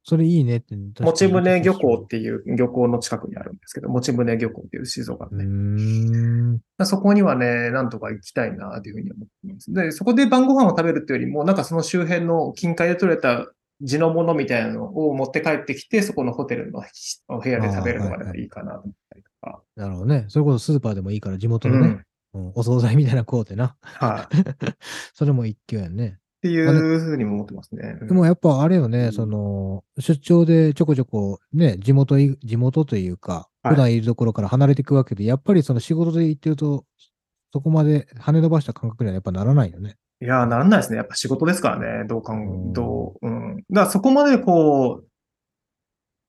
それいいねって。持ち船漁港っっていう漁港の近くにあるんですけど、持ち船漁港っていう静岡ね。ん。そこにはね、なんとか行きたいなというふうに思っています。で、そこで晩ご飯を食べるっていうよりも、なんかその周辺の近海で採れた地のものみたいなのを持って帰ってきて、そこのホテルのお部屋で食べるのがいいかなと思ったりとか。なるほどね。それこそスーパーでもいいから地元のね、うん。うんお惣菜みたいなこうてな。はい。っ *laughs* それも一挙やんね。ていうふうにも思ってますね。でもやっぱあれよね、うんその、出張でちょこちょこね、地元い、地元というか、はい普段いるところから離れていくわけで、やっぱりその仕事で行ってると、そこまで跳ね伸ばした感覚にはやっぱならないよね。いやー、ならないですね。やっぱ仕事ですからね。どうかうんん、どう、うん。だからそこまでこ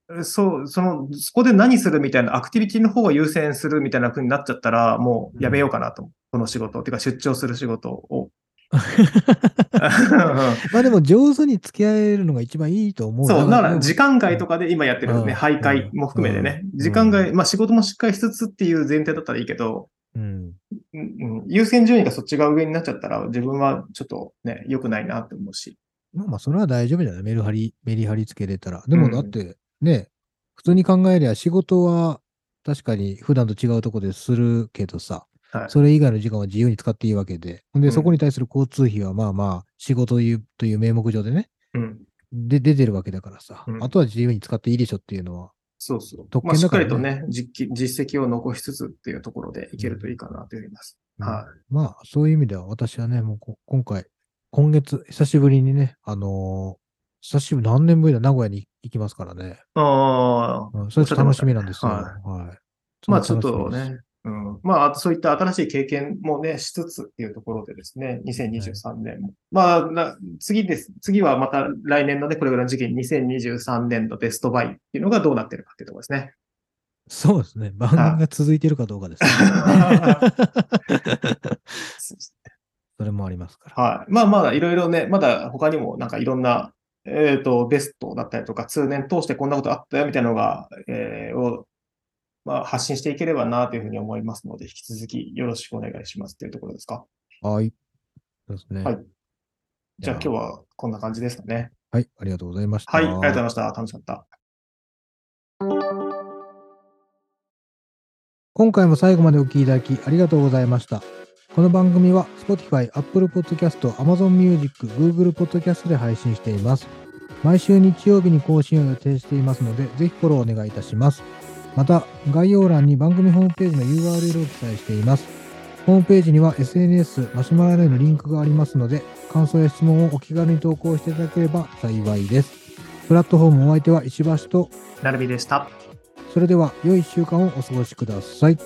う、そう、その、そこで何するみたいなアクティビティの方を優先するみたいな風になっちゃったら、もうやめようかなと。この仕事。てか出張する仕事を。まあでも上手に付き合えるのが一番いいと思う。そう、だから時間外とかで今やってるん。ね、徘徊も含めてね、時間外、まあ仕事もしっかりしつつっていう前提だったらいいけど、うん。優先順位がそっちが上になっちゃったら自分はちょっとね、良くないなって思うし。まあまあ、それは大丈夫じゃないメルハリ、メリハリつけれたら。でもだって、ね、普通に考えりゃ仕事は確かに普段と違うとこでするけどさ、はい。それ以外の時間は自由に使っていいわけで。で、うんそこに対する交通費はまあまあ、仕事というという名目上でね、うん。で、出てるわけだからさ、うんあとは自由に使っていいでしょっていうのは。そうそう。特まあ、しっか権だからねりとね、実績実績を残しつつっていうところでいけるといいかなと思います。うんはまあ、そういう意味では私はね、もうこ今回、今月、久しぶりにね、あのー久しぶり、何年ぶりだ、名古屋に行きますからね。い。ああ、うんそれ楽しみなんですよ。ははい。まあちょっとね、うん。まあ、あとそういった新しい経験もね、しつつっていうところでですね、2023年も。まあな、次です。次はまた来年のね、これぐらいの時期に2023年のベストバイっていうのがどうなってるかっていうところですね。そうですね。番組が続いてるかどうかですね。*laughs* それもありますから。はい。まあまあ、いろいろね、まだ他にもなんかいろんな、えっ、と、ベストだったりとか、通年通してこんなことあったよみたいなのが、えーを、まあ、発信していければなというふうに思いますので、引き続きよろしくお願いしますっていうところですか？はい。そうですね。はいじゃあ今日はこんな感じですかね。はい。ありがとうございました。はい、ありがとうございました。楽しかった。今回も最後までお聞きいただきありがとうございました。この番組は Spotify、Apple Podcast、Amazon Music、Google Podcast で配信しています。毎週日曜日に更新を予定していますので、ぜひフォローお願いいたします。また、概要欄に番組ホームページの URL を記載しています。ホームページには SNS マシュマロへのリンクがありますので、感想や質問をお気軽に投稿していただければ幸いです。プラットフォームお相手は石橋と、なるみでした。それでは良い1週間をお過ごしください。